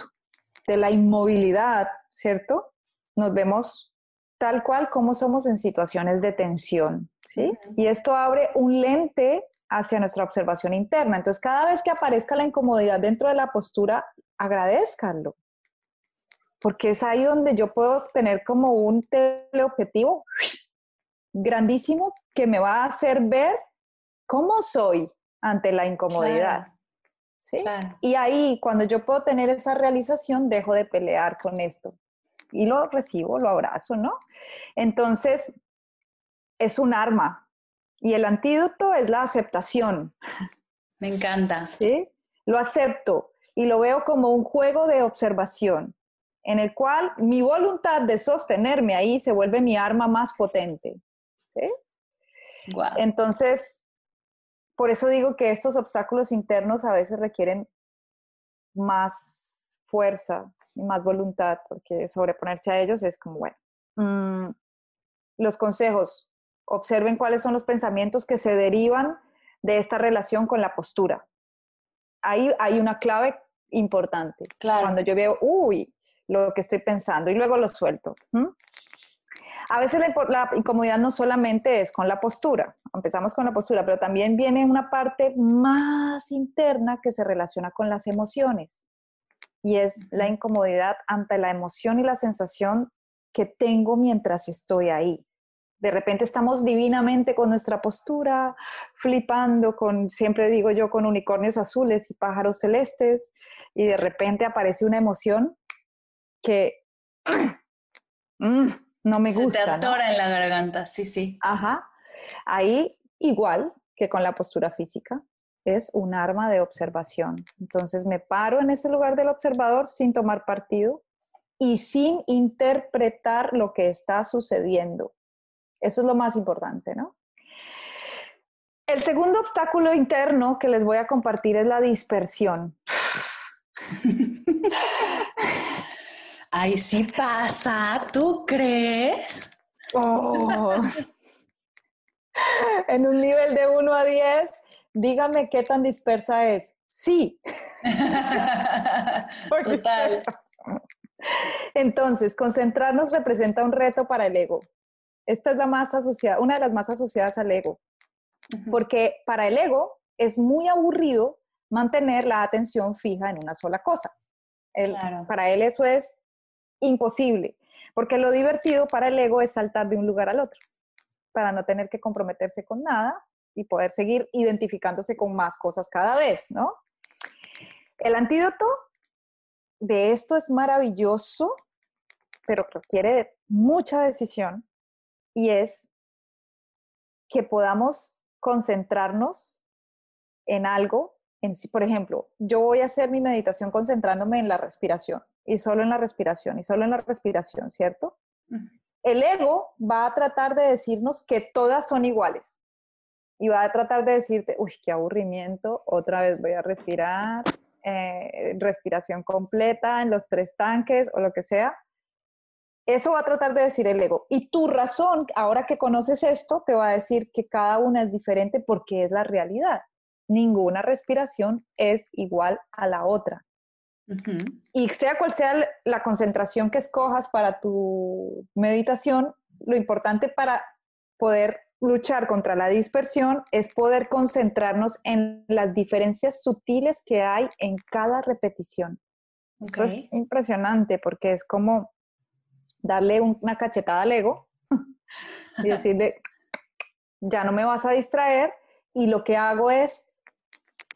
de la inmovilidad, ¿cierto? Nos vemos tal cual como somos en situaciones de tensión, ¿sí? Y esto abre un lente hacia nuestra observación interna. Entonces, cada vez que aparezca la incomodidad dentro de la postura, agradezcanlo porque es ahí donde yo puedo tener como un teleobjetivo grandísimo que me va a hacer ver cómo soy ante la incomodidad. ¿sí? Y ahí, cuando yo puedo tener esa realización, dejo de pelear con esto. Y lo recibo, lo abrazo, ¿no? Entonces, es un arma. Y el antídoto es la aceptación. Me encanta. ¿Sí? Lo acepto y lo veo como un juego de observación en el cual mi voluntad de sostenerme ahí se vuelve mi arma más potente. Entonces, por eso digo que estos obstáculos internos a veces requieren más fuerza y más voluntad, porque sobreponerse a ellos es como, bueno, mm, los consejos, observen cuáles son los pensamientos que se derivan de esta relación con la postura. Ahí hay una clave importante. Cuando yo veo, uy, lo que estoy pensando y luego lo suelto. A veces la, incomodidad no solamente es con la postura, empezamos con la postura, pero también viene una parte más interna que se relaciona con las emociones y es la incomodidad ante la emoción y la sensación que tengo mientras estoy ahí. De repente estamos divinamente con nuestra postura, flipando con, siempre digo yo, con unicornios azules y pájaros celestes, y de repente aparece una emoción que mm, no me gusta. Se te atora en la garganta, sí, sí. Ajá. Ahí, igual que con la postura física, es un arma de observación. Entonces me paro en ese lugar del observador sin tomar partido y sin interpretar lo que está sucediendo. Eso es lo más importante, ¿no? El segundo obstáculo interno que les voy a compartir es la dispersión. Ay, sí pasa, ¿tú crees? Oh. en un nivel de 1 a 10, dígame qué tan dispersa es. Sí. Total. Entonces, concentrarnos representa un reto para el ego. Esta es la más asociada, una de las más asociadas al ego. Porque para el ego es muy aburrido mantener la atención fija en una sola cosa. Para él eso es imposible, porque lo divertido para el ego es saltar de un lugar al otro, para no tener que comprometerse con nada y poder seguir identificándose con más cosas cada vez, ¿no? El antídoto de esto es maravilloso, pero requiere mucha decisión y es que podamos concentrarnos en algo, en, por ejemplo, yo voy a hacer mi meditación concentrándome en la respiración y solo en la respiración y solo en la respiración, ¿cierto? El ego va a tratar de decirnos que todas son iguales y va a tratar de decirte, uy, qué aburrimiento, otra vez voy a respirar, eh, respiración completa en los tres tanques o lo que sea. Eso va a tratar de decir el ego. Y tu razón, ahora que conoces esto, te va a decir que cada una es diferente porque es la realidad. Ninguna respiración es igual a la otra. Y sea cual sea la concentración que escojas para tu meditación, lo importante para poder luchar contra la dispersión es poder concentrarnos en las diferencias sutiles que hay en cada repetición. Eso es impresionante porque es como darle una cachetada al ego y decirle, ya no me vas a distraer y lo que hago es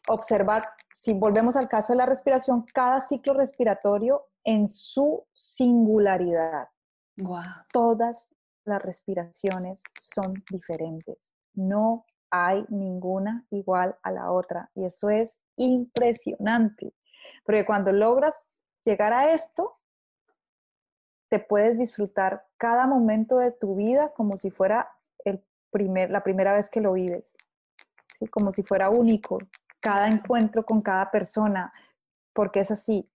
observar, si volvemos al caso de la respiración, cada ciclo respiratorio en su singularidad. Todas las respiraciones son diferentes. No hay ninguna igual a la otra. Y eso es impresionante. Porque cuando logras llegar a esto, te puedes disfrutar cada momento de tu vida como si fuera el primer, la primera vez que lo vives. ¿sí? Como si fuera único. Cada encuentro con cada persona. Porque es así.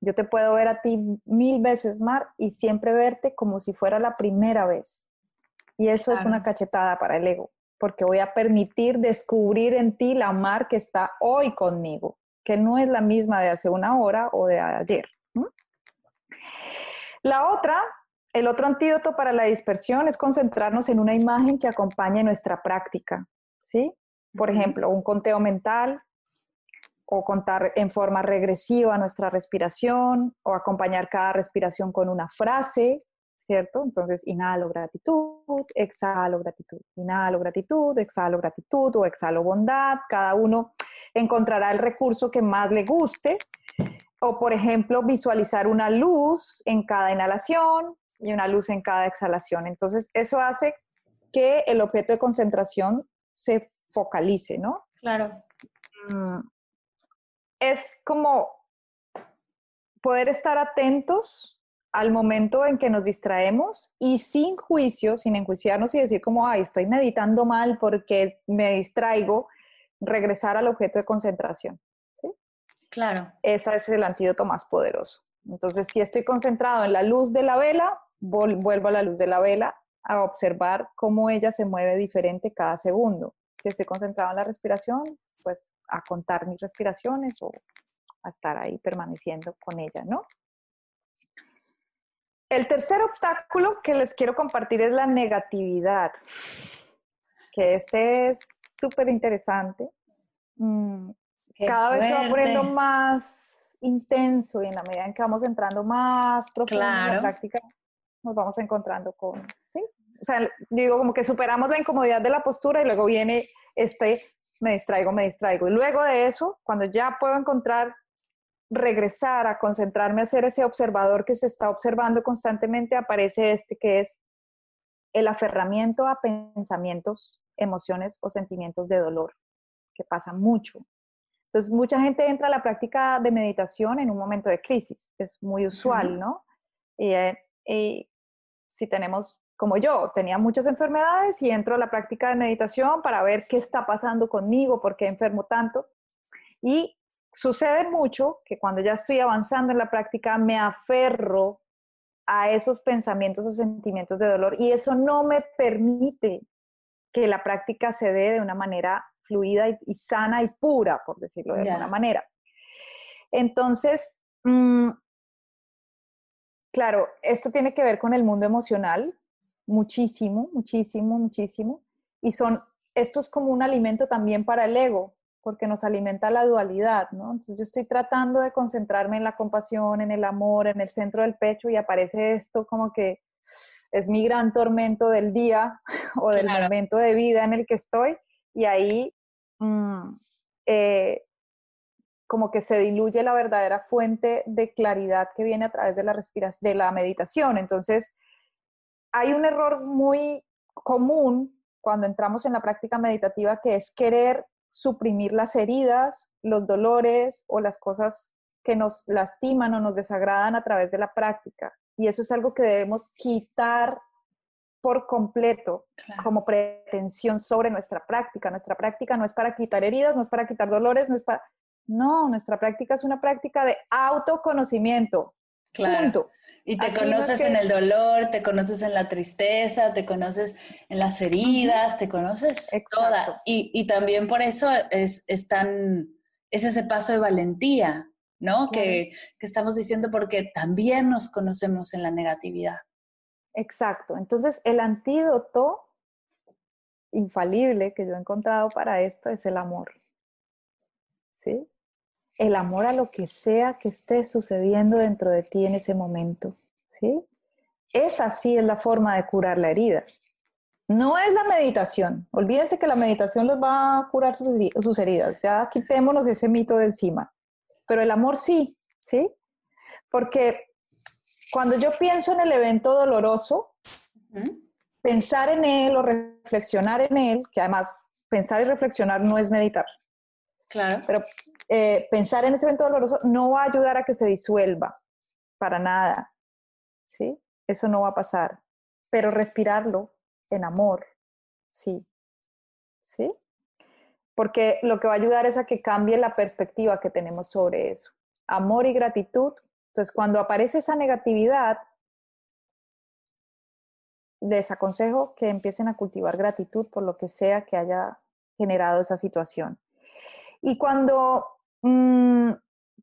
Yo te puedo ver a ti mil veces, Mar, y siempre verte como si fuera la primera vez. Y eso es una cachetada para el ego, porque voy a permitir descubrir en ti la Mar que está hoy conmigo, que no es la misma de hace una hora o de ayer. La otra, el otro antídoto para la dispersión es concentrarnos en una imagen que acompañe nuestra práctica, ¿sí? Por ejemplo, un conteo mental, o contar en forma regresiva nuestra respiración o acompañar cada respiración con una frase, ¿cierto? Entonces, inhalo gratitud, exhalo gratitud, inhalo gratitud, exhalo gratitud o exhalo bondad. Cada uno encontrará el recurso que más le guste. O, por ejemplo, visualizar una luz en cada inhalación y una luz en cada exhalación. Entonces, eso hace que el objeto de concentración se focalice, ¿no? Claro. Mm, es como poder estar atentos al momento en que nos distraemos y sin juicio, sin enjuiciarnos y decir como, ay, estoy meditando mal porque me distraigo, regresar al objeto de concentración. ¿sí? Claro. Ese es el antídoto más poderoso. Entonces, si estoy concentrado en la luz de la vela, vuelvo a la luz de la vela a observar cómo ella se mueve diferente cada segundo. Si estoy concentrado en la respiración, pues a contar mis respiraciones o a estar ahí permaneciendo con ella, ¿no? El tercer obstáculo que les quiero compartir es la negatividad, que este es súper interesante. Mm, cada vez se va poniendo más intenso y en la medida en que vamos entrando más profundo en la práctica, nos vamos encontrando con, ¿sí? O sea, digo como que superamos la incomodidad de la postura y luego viene este me distraigo, me distraigo. Y luego de eso, cuando ya puedo encontrar, regresar a concentrarme a ser ese observador que se está observando constantemente, aparece este que es el aferramiento a pensamientos, emociones o sentimientos de dolor, que pasa mucho. Entonces, mucha gente entra a la práctica de meditación en un momento de crisis, es muy usual, ¿no? Y, eh, y si tenemos como yo, tenía muchas enfermedades y entro a la práctica de meditación para ver qué está pasando conmigo, por qué enfermo tanto. Y sucede mucho que cuando ya estoy avanzando en la práctica me aferro a esos pensamientos o sentimientos de dolor y eso no me permite que la práctica se dé de una manera fluida y, sana y pura, por decirlo de alguna manera. Entonces, mm, claro, esto tiene que ver con el mundo emocional, muchísimo, muchísimo, muchísimo. Y son, esto es como un alimento también para el ego, porque nos alimenta la dualidad, ¿no? Entonces yo estoy tratando de concentrarme en la compasión, en el amor, en el centro del pecho y aparece esto como que es mi gran tormento del día o del momento de vida en el que estoy y ahí mm, eh, como que se diluye la verdadera fuente de claridad que viene a través de la respiración, de la meditación. Entonces, hay un error muy común cuando entramos en la práctica meditativa que es querer suprimir las heridas, los dolores o las cosas que nos lastiman o nos desagradan a través de la práctica. Y eso es algo que debemos quitar por completo como pretensión sobre nuestra práctica. Nuestra práctica no es para quitar heridas, no es para quitar dolores, no es para... No, nuestra práctica es una práctica de autoconocimiento. Claro. Y te conoces en el dolor, te conoces en la tristeza, te conoces en las heridas, te conoces toda. Y, también por eso es, es, tan, es ese paso de valentía, ¿no? Que, que estamos diciendo porque también nos conocemos en la negatividad. Exacto. Entonces, el antídoto infalible que yo he encontrado para esto es el amor. ¿Sí? El amor a lo que sea que esté sucediendo dentro de ti en ese momento, ¿sí? Esa sí es la forma de curar la herida. No es la meditación. Olvídense que la meditación los va a curar sus, heridas. Ya quitémonos ese mito de encima. Pero el amor sí, ¿sí? Porque cuando yo pienso en el evento doloroso, pensar en él o reflexionar en él, que además pensar y reflexionar no es meditar, Claro. Pero eh, pensar en ese evento doloroso no va a ayudar a que se disuelva, para nada. ¿Sí? Eso no va a pasar. Pero respirarlo en amor, sí. ¿Sí? Porque lo que va a ayudar es a que cambie la perspectiva que tenemos sobre eso. Amor y gratitud. Entonces, cuando aparece esa negatividad, les aconsejo que empiecen a cultivar gratitud por lo que sea que haya generado esa situación. Y cuando, mm,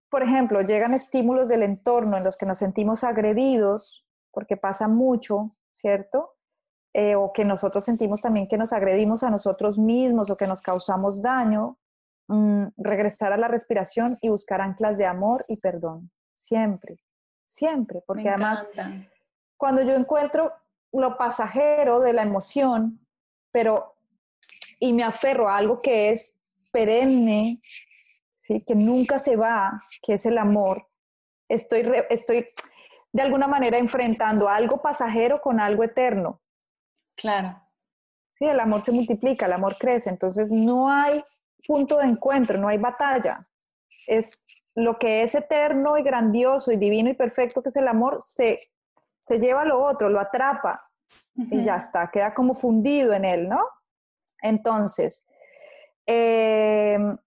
por ejemplo, llegan estímulos del entorno en los que nos sentimos agredidos, porque pasa mucho, ¿cierto? Eh, o que nosotros sentimos también que nos agredimos a nosotros mismos o que nos causamos daño, mm, regresar a la respiración y buscar anclas de amor y perdón. Siempre, siempre, porque además, cuando yo encuentro lo pasajero de la emoción, pero y me aferro a algo que es perenne, ¿sí? que nunca se va, que es el amor, estoy, estoy de alguna manera enfrentando algo pasajero con algo eterno. Claro. Sí, el amor se multiplica, el amor crece, entonces no hay punto de encuentro, no hay batalla. Es lo que es eterno y grandioso y divino y perfecto que es el amor, se, se lleva a lo otro, lo atrapa y ya está, queda como fundido en él, ¿no? Entonces, Em,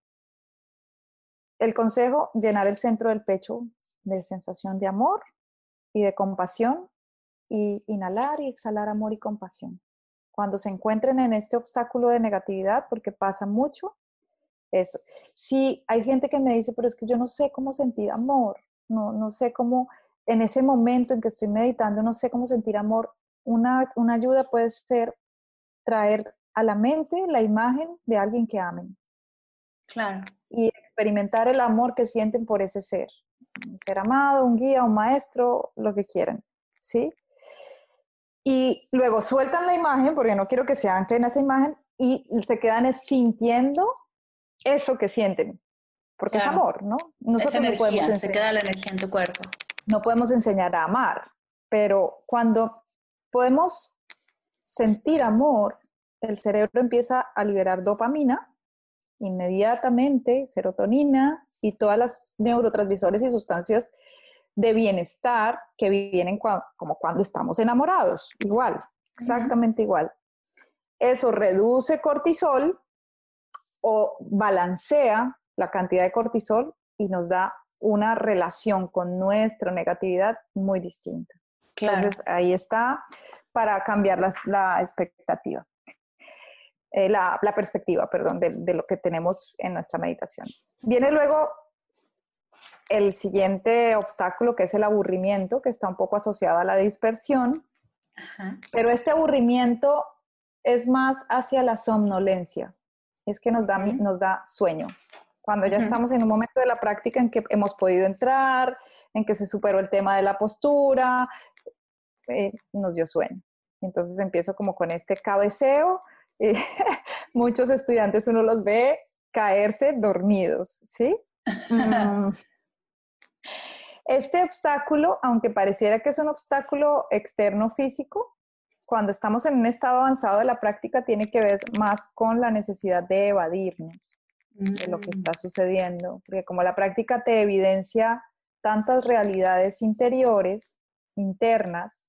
el consejo, llenar el centro del pecho de sensación de amor y de compasión y inhalar y exhalar amor y compasión. Cuando se encuentren en este obstáculo de negatividad, porque pasa mucho, eso. Si hay gente que me dice, pero es que yo no sé cómo sentir amor, no, no sé cómo, en ese momento en que estoy meditando, no sé cómo sentir amor, una, una ayuda puede ser traer a la mente la imagen de alguien que amen. Claro. Y experimentar el amor que sienten por ese ser. Un ser amado, un guía, un maestro, lo que quieran. ¿Sí? Y luego sueltan la imagen, porque no quiero que se anclen a esa imagen, y se quedan sintiendo eso que sienten. Porque es amor, ¿no? Nosotros es energía, se queda la energía en tu cuerpo. No podemos enseñar a amar, pero cuando podemos sentir amor, el cerebro empieza a liberar dopamina inmediatamente, serotonina y todas las neurotransmisores y sustancias de bienestar que vienen como cuando estamos enamorados, igual, exactamente igual. Eso reduce cortisol o balancea la cantidad de cortisol y nos da una relación con nuestra negatividad muy distinta. Entonces ahí está para cambiar la expectativa. Eh, la, perspectiva, perdón, de, lo que tenemos en nuestra meditación. Viene luego el siguiente obstáculo, que es el aburrimiento, que está un poco asociado a la dispersión, pero este aburrimiento es más hacia la somnolencia, es que nos da, nos da sueño. Cuando ya estamos en un momento de la práctica en que hemos podido entrar, en que se superó el tema de la postura, eh, nos dio sueño. Entonces empiezo como con este cabeceo, muchos estudiantes uno los ve caerse dormidos, ¿sí? Mm. Este obstáculo, aunque pareciera que es un obstáculo externo físico, cuando estamos en un estado avanzado de la práctica tiene que ver más con la necesidad de evadirnos de lo que está mm. sucediendo, porque como la práctica te evidencia tantas realidades interiores, internas,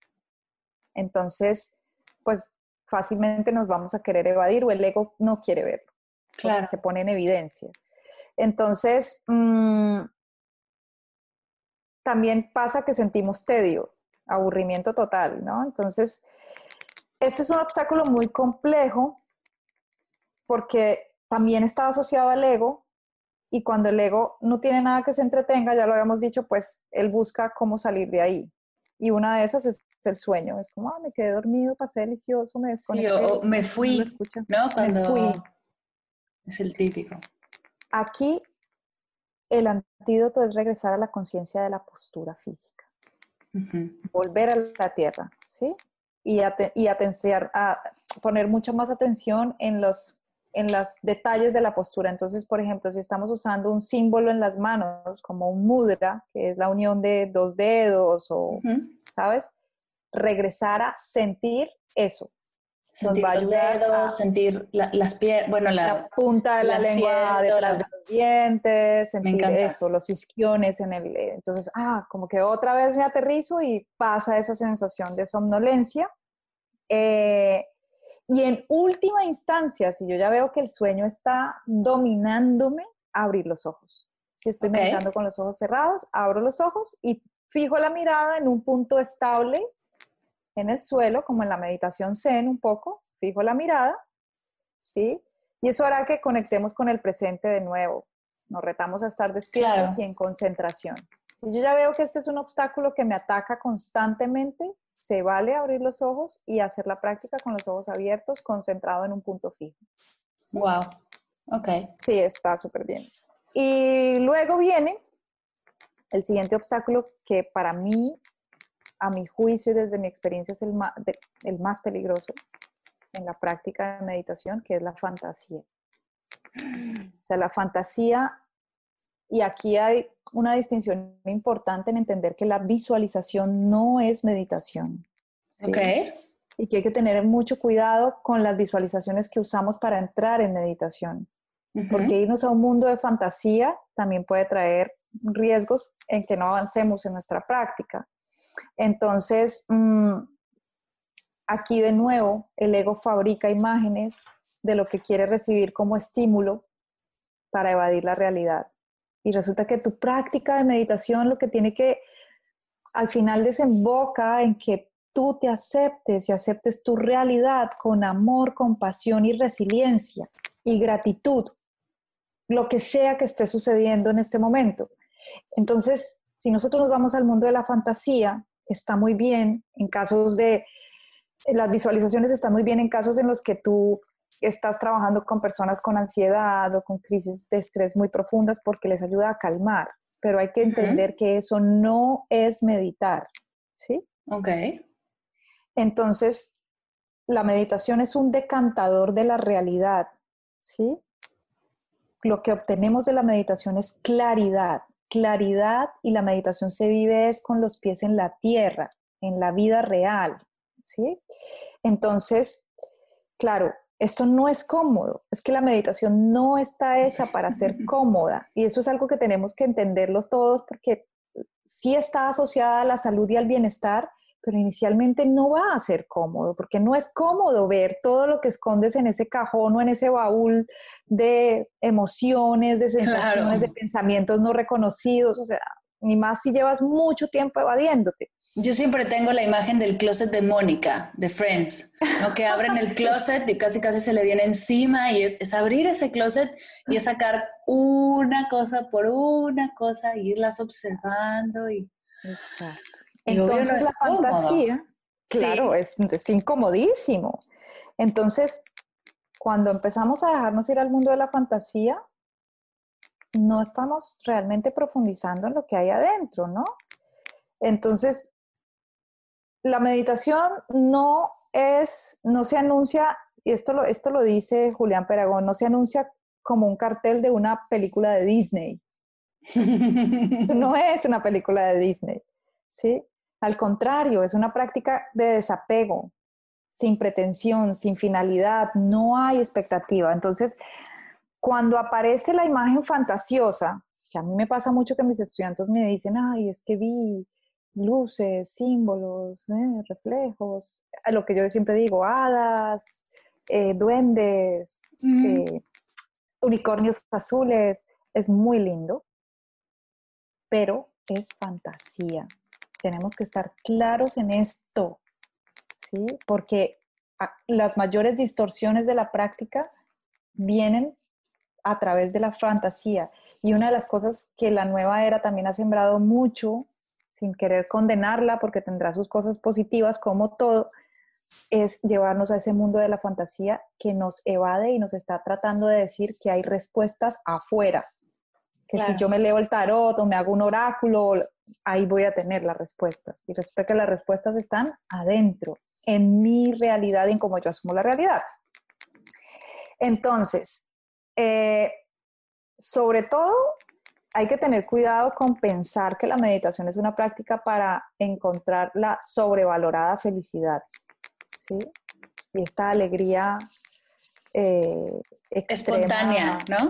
entonces, pues fácilmente nos vamos a querer evadir o el ego no quiere verlo. Claro. Se pone en evidencia. Entonces, mm, también pasa que sentimos tedio, aburrimiento total, ¿no? Entonces, este es un obstáculo muy complejo porque también está asociado al ego y cuando el ego no tiene nada que se entretenga, ya lo habíamos dicho, pues él busca cómo salir de ahí. Y una de esas es el sueño. Es como, ah, me quedé dormido, pasé delicioso, me desconecté. Sí, o, me fui, ¿no? Cuando me fui. Es el típico. Aquí el antídoto es regresar a la conciencia de la postura física. Volver a la tierra, ¿sí? Y, y a poner mucha más atención en los en los detalles de la postura. Entonces, por ejemplo, si estamos usando un símbolo en las manos, como un mudra, que es la unión de dos dedos, o, ¿sabes? Regresar a sentir eso. Sentir los dedos, sentir las piernas, bueno, la, punta de la, lengua detrás de los dientes, sentir eso, los isquiones en el... Entonces, ah, como que otra vez me aterrizo y pasa esa sensación de somnolencia. Eh, y en última instancia, si yo ya veo que el sueño está dominándome, abrir los ojos. Si estoy meditando con los ojos cerrados, abro los ojos y fijo la mirada en un punto estable en el suelo, como en la meditación zen un poco, fijo la mirada, ¿sí? Y eso hará que conectemos con el presente de nuevo. Nos retamos a estar despiertos y en concentración. Si yo ya veo que este es un obstáculo que me ataca constantemente, se vale abrir los ojos y hacer la práctica con los ojos abiertos, concentrado en un punto fijo. Wow. Ok. Sí, está súper bien. Y luego viene el siguiente obstáculo que para mí, a mi juicio y desde mi experiencia es el más, el más peligroso en la práctica de meditación, que es la fantasía. O sea, la fantasía, y aquí hay una distinción importante en entender que la visualización no es meditación. Ok. Y que hay que tener mucho cuidado con las visualizaciones que usamos para entrar en meditación. Porque irnos a un mundo de fantasía también puede traer riesgos en que no avancemos en nuestra práctica. Entonces, mm, aquí de nuevo, el ego fabrica imágenes de lo que quiere recibir como estímulo para evadir la realidad. Y resulta que tu práctica de meditación lo que tiene que, al final desemboca en que tú te aceptes y aceptes tu realidad con amor, compasión y resiliencia y gratitud, lo que sea que esté sucediendo en este momento. Entonces, si nosotros nos vamos al mundo de la fantasía, está muy bien en casos de, las visualizaciones están muy bien en casos en los que tú estás trabajando con personas con ansiedad o con crisis de estrés muy profundas porque les ayuda a calmar, pero hay que entender que eso no es meditar, ¿sí? Ok. Entonces, la meditación es un decantador de la realidad, ¿sí? Lo que obtenemos de la meditación es claridad, claridad y la meditación se vive es con los pies en la tierra, en la vida real, ¿sí? Entonces, claro, esto no es cómodo, es que la meditación no está hecha para ser cómoda y eso es algo que tenemos que entenderlos todos porque sí está asociada a la salud y al bienestar, pero inicialmente no va a ser cómodo, porque no es cómodo ver todo lo que escondes en ese cajón o en ese baúl de emociones, de sensaciones, de pensamientos no reconocidos, o sea, ni más si llevas mucho tiempo evadiéndote. Yo siempre tengo la imagen del closet de Mónica, de Friends, ¿no? que abren el closet y casi casi se le viene encima y es, abrir ese closet y es sacar una cosa por una cosa e irlas observando y... Exacto. Entonces la fantasía, claro, es, es incomodísimo. Entonces, cuando empezamos a dejarnos ir al mundo de la fantasía, no estamos realmente profundizando en lo que hay adentro, ¿no? Entonces, la meditación no es, no se anuncia, y esto lo, esto lo dice Julián Peragón, no se anuncia como un cartel de una película de Disney. no es una película de Disney, ¿sí? Al contrario, es una práctica de desapego, sin pretensión, sin finalidad, no hay expectativa. Entonces, cuando aparece la imagen fantasiosa, que a mí me pasa mucho que mis estudiantes me dicen, ay, es que vi luces, símbolos, eh, reflejos, lo que yo siempre digo, hadas, eh, duendes, eh, unicornios azules, es muy lindo, pero es fantasía. Tenemos que estar claros en esto, ¿sí? Porque las mayores distorsiones de la práctica vienen a través de la fantasía. Y una de las cosas que la nueva era también ha sembrado mucho, sin querer condenarla, porque tendrá sus cosas positivas como todo, es llevarnos a ese mundo de la fantasía que nos evade y nos está tratando de decir que hay respuestas afuera. Que si yo me leo el tarot o me hago un oráculo, ahí voy a tener las respuestas. Y resulta que las respuestas están adentro, en mi realidad y en cómo yo asumo la realidad. Entonces, eh, sobre todo, hay que tener cuidado con pensar que la meditación es una práctica para encontrar la sobrevalorada felicidad. ¿sí? Y esta alegría eh, espontánea, ¿no?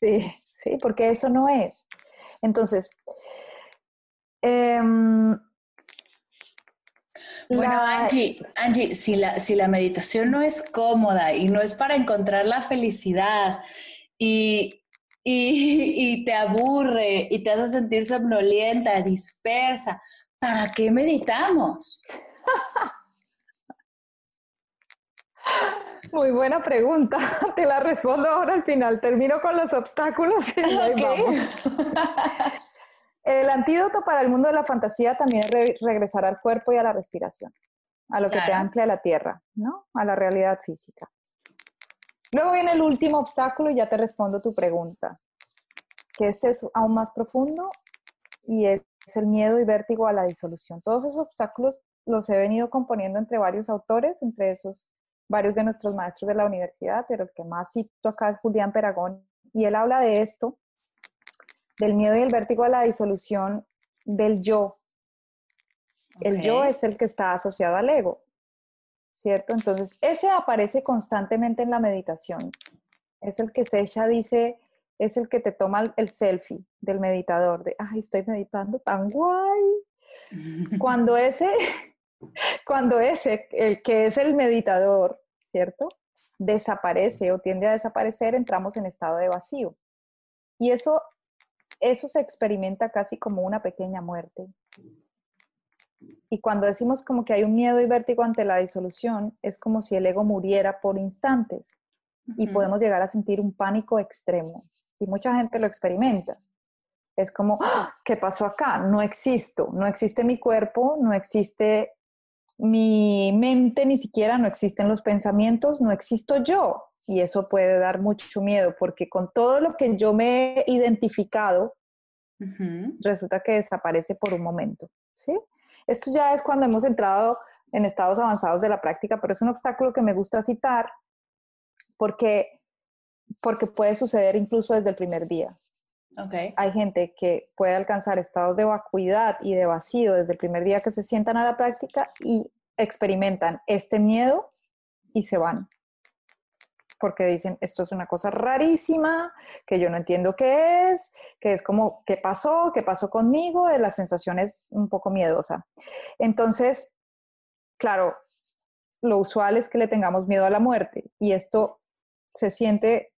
Sí, sí, porque eso no es. Entonces, em, bueno, Angie, Angie si, la, si la meditación no es cómoda y no es para encontrar la felicidad y, y, te aburre y te hace sentir somnolienta, dispersa, ¿para qué meditamos? Muy buena pregunta. Te la respondo ahora al final. Termino con los obstáculos y ahí vamos. El antídoto para el mundo de la fantasía también es regresar al cuerpo y a la respiración, a lo que te ancle a la tierra, ¿no? A la realidad física. Luego viene el último obstáculo y ya te respondo tu pregunta, que este es aún más profundo y es el miedo y vértigo a la disolución. Todos esos obstáculos los he venido componiendo entre varios autores, entre esos varios de nuestros maestros de la universidad, pero el que más cito acá es Julián Peragón, y él habla de esto del miedo y el vértigo a la disolución del yo. El yo es el que está asociado al ego, ¿cierto? Entonces, ese aparece constantemente en la meditación. Es el que Sesha dice, es el que te toma el selfie del meditador, de, ay, estoy meditando tan guay. Cuando ese, cuando ese, el que es el meditador, ¿cierto? Desaparece o tiende a desaparecer, entramos en estado de vacío. Y eso eso se experimenta casi como una pequeña muerte. Y cuando decimos como que hay un miedo y vértigo ante la disolución, es como si el ego muriera por instantes y podemos llegar a sentir un pánico extremo. Y mucha gente lo experimenta. Es como, ¡Ah! ¿qué pasó acá? No existo, no existe mi cuerpo, no existe mi mente, ni siquiera no existen los pensamientos, no existo yo y eso puede dar mucho miedo porque con todo lo que yo me he identificado, resulta que desaparece por un momento, ¿sí? Esto ya es cuando hemos entrado en estados avanzados de la práctica, pero es un obstáculo que me gusta citar porque, porque puede suceder incluso desde el primer día. Okay. Hay gente que puede alcanzar estados de vacuidad y de vacío desde el primer día que se sientan a la práctica y experimentan este miedo y se van porque dicen, esto es una cosa rarísima, que yo no entiendo qué es, que es como, ¿qué pasó? ¿Qué pasó conmigo? La sensación es un poco miedosa. Entonces, claro, lo usual es que le tengamos miedo a la muerte y esto se siente,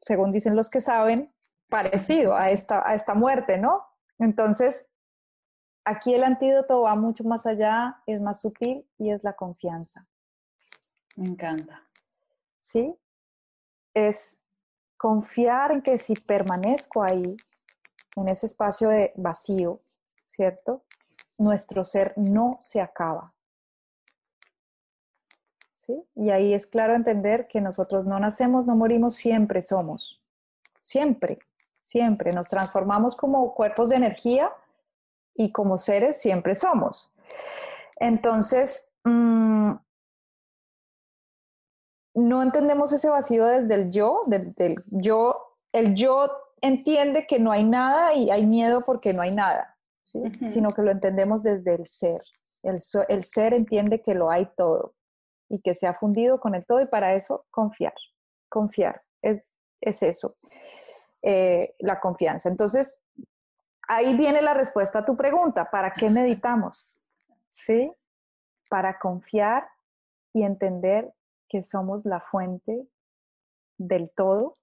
según dicen los que saben, parecido a esta, a esta muerte, ¿no? Entonces, aquí el antídoto va mucho más allá, es más sutil y es la confianza. Me encanta. ¿Sí? Es confiar en que si permanezco ahí, en ese espacio de vacío, ¿cierto? Nuestro ser no se acaba. ¿Sí? Y ahí es claro entender que nosotros no nacemos, no morimos, siempre somos. Siempre, siempre. Nos transformamos como cuerpos de energía y como seres siempre somos. Entonces, mm, no entendemos ese vacío desde el yo, del, yo, el yo entiende que no hay nada y hay miedo porque no hay nada, sino que lo entendemos desde el ser. El, el, ser entiende que lo hay todo y que se ha fundido con el todo y para eso confiar, confiar, es, es eso, eh, la confianza. Entonces, ahí viene la respuesta a tu pregunta, ¿para qué meditamos? ¿Sí? Para confiar y entender que somos la fuente del todo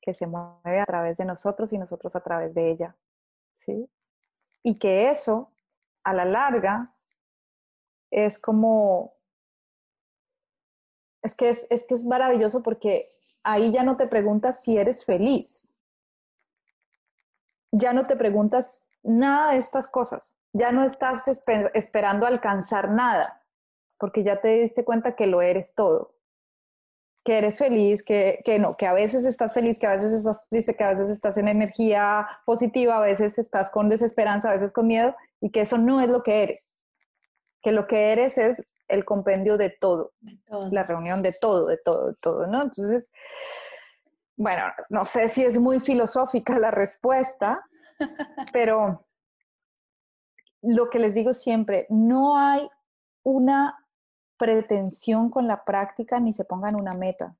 que se mueve a través de nosotros y nosotros a través de ella. ¿sí? Y que eso, a la larga, es como, es que es, es que es maravilloso porque ahí ya no te preguntas si eres feliz, ya no te preguntas nada de estas cosas, ya no estás esperando alcanzar nada, porque ya te diste cuenta que lo eres todo, que eres feliz, que, que no, que a veces estás feliz, que a veces estás triste, que a veces estás en energía positiva, a veces estás con desesperanza, a veces con miedo, y que eso no es lo que eres, que lo que eres es el compendio de todo, la reunión de todo, de todo, de todo, ¿no? Entonces, bueno, no sé si es muy filosófica la respuesta, pero lo que les digo siempre, no hay una pretensión con la práctica ni se pongan una meta,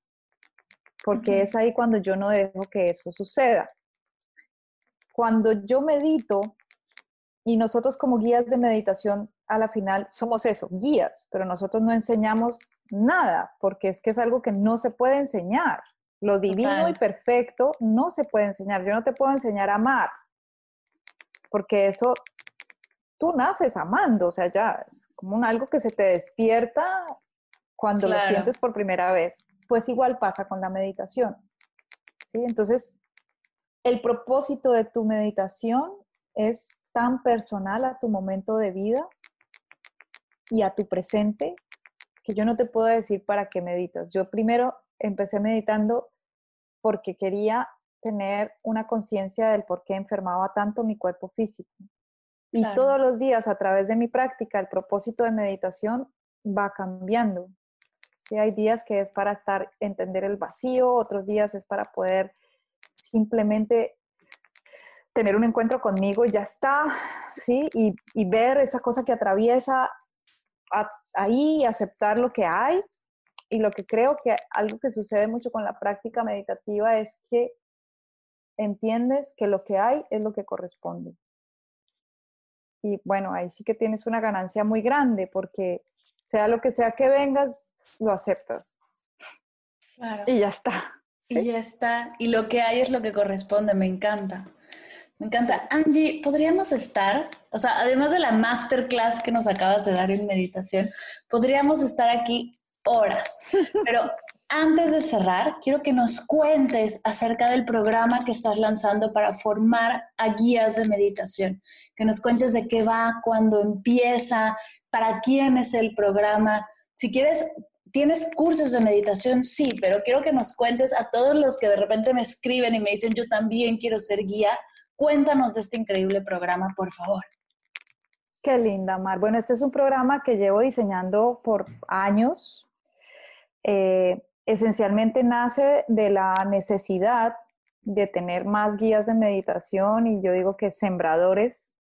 porque es ahí cuando yo no dejo que eso suceda. Cuando yo medito, y nosotros como guías de meditación a la final somos eso, guías, pero nosotros no enseñamos nada, porque es que es algo que no se puede enseñar. Lo divino y perfecto no se puede enseñar. Yo no te puedo enseñar a amar, porque eso tú naces amando, o sea, ya es como un algo que se te despierta cuando lo sientes por primera vez. Pues igual pasa con la meditación. ¿sí? Entonces, el propósito de tu meditación es tan personal a tu momento de vida y a tu presente que yo no te puedo decir para qué meditas. Yo primero empecé meditando porque quería tener una conciencia del por qué enfermaba tanto mi cuerpo físico. Y todos los días a través de mi práctica el propósito de meditación va cambiando. Sí, hay días que es para estar entender el vacío, otros días es para poder simplemente tener un encuentro conmigo y ya está, ¿sí? Y, y ver esa cosa que atraviesa ahí y aceptar lo que hay. Y lo que creo que algo que sucede mucho con la práctica meditativa es que entiendes que lo que hay es lo que corresponde. Y bueno, ahí sí que tienes una ganancia muy grande porque sea lo que sea que vengas, lo aceptas. Claro. Y ya está. Y ya está. Y lo que hay es lo que corresponde, me encanta. Me encanta. Angie, podríamos estar, o sea, además de la masterclass que nos acabas de dar en meditación, podríamos estar aquí horas. Pero antes de cerrar, quiero que nos cuentes acerca del programa que estás lanzando para formar a guías de meditación. Que nos cuentes de qué va, cuándo empieza, para quién es el programa. Si quieres, ¿tienes cursos de meditación? Sí, pero quiero que nos cuentes a todos los que de repente me escriben y me dicen, yo también quiero ser guía Cuéntanos de este increíble programa, por favor. Qué linda, Mar. Bueno, este es un programa que llevo diseñando por años. Eh, esencialmente nace de la necesidad de tener más guías de meditación y yo digo que sembradores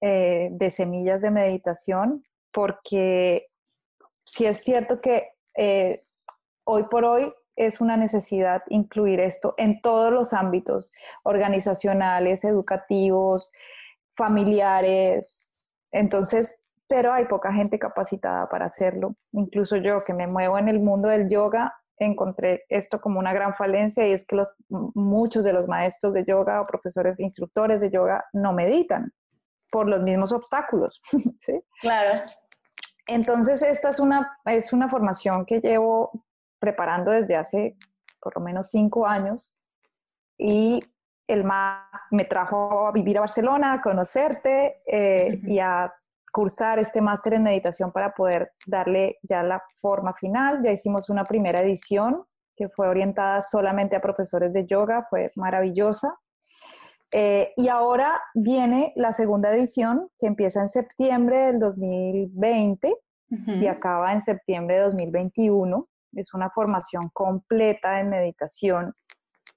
eh, de semillas de meditación, porque sí es cierto que eh, hoy por hoy es una necesidad incluir esto en todos los ámbitos organizacionales, educativos, familiares. Entonces, pero hay poca gente capacitada para hacerlo. Incluso yo que me muevo en el mundo del yoga, encontré esto como una gran falencia y es que los, muchos de los maestros de yoga o profesores, instructores de yoga no meditan por los mismos obstáculos. ¿sí? Claro. Entonces, esta es una, es una formación que llevo preparando desde hace por lo menos cinco años y el más me trajo a vivir a Barcelona, a conocerte eh, y a cursar este máster en meditación para poder darle ya la forma final. Ya hicimos una primera edición que fue orientada solamente a profesores de yoga, fue maravillosa. Eh, y ahora viene la segunda edición que empieza en septiembre del 2020 y acaba en septiembre de 2021 es una formación completa en meditación,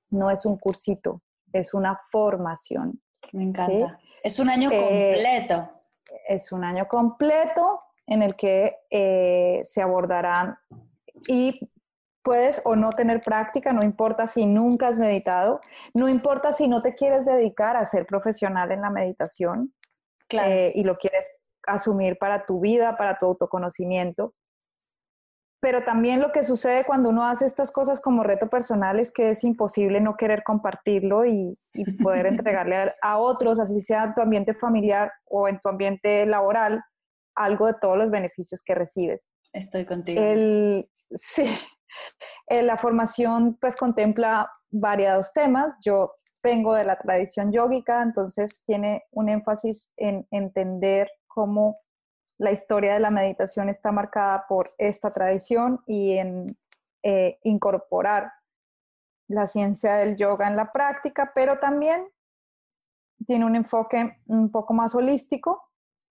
no es un cursito, es una formación. Me encanta. Es un año eh, completo. Es un año completo en el que eh, se abordarán y puedes o no tener práctica, no importa si nunca has meditado, no importa si no te quieres dedicar a ser profesional en la meditación eh, y lo quieres asumir para tu vida, para tu autoconocimiento pero también lo que sucede cuando uno hace estas cosas como reto personal es que es imposible no querer compartirlo y, poder entregarle a, otros, así sea en tu ambiente familiar o en tu ambiente laboral, algo de todos los beneficios que recibes. Estoy contigo. sí, la formación pues contempla variados temas. Yo vengo de la tradición yógica, entonces tiene un énfasis en entender cómo la historia de la meditación está marcada por esta tradición y en eh, incorporar la ciencia del yoga en la práctica, pero también tiene un enfoque un poco más holístico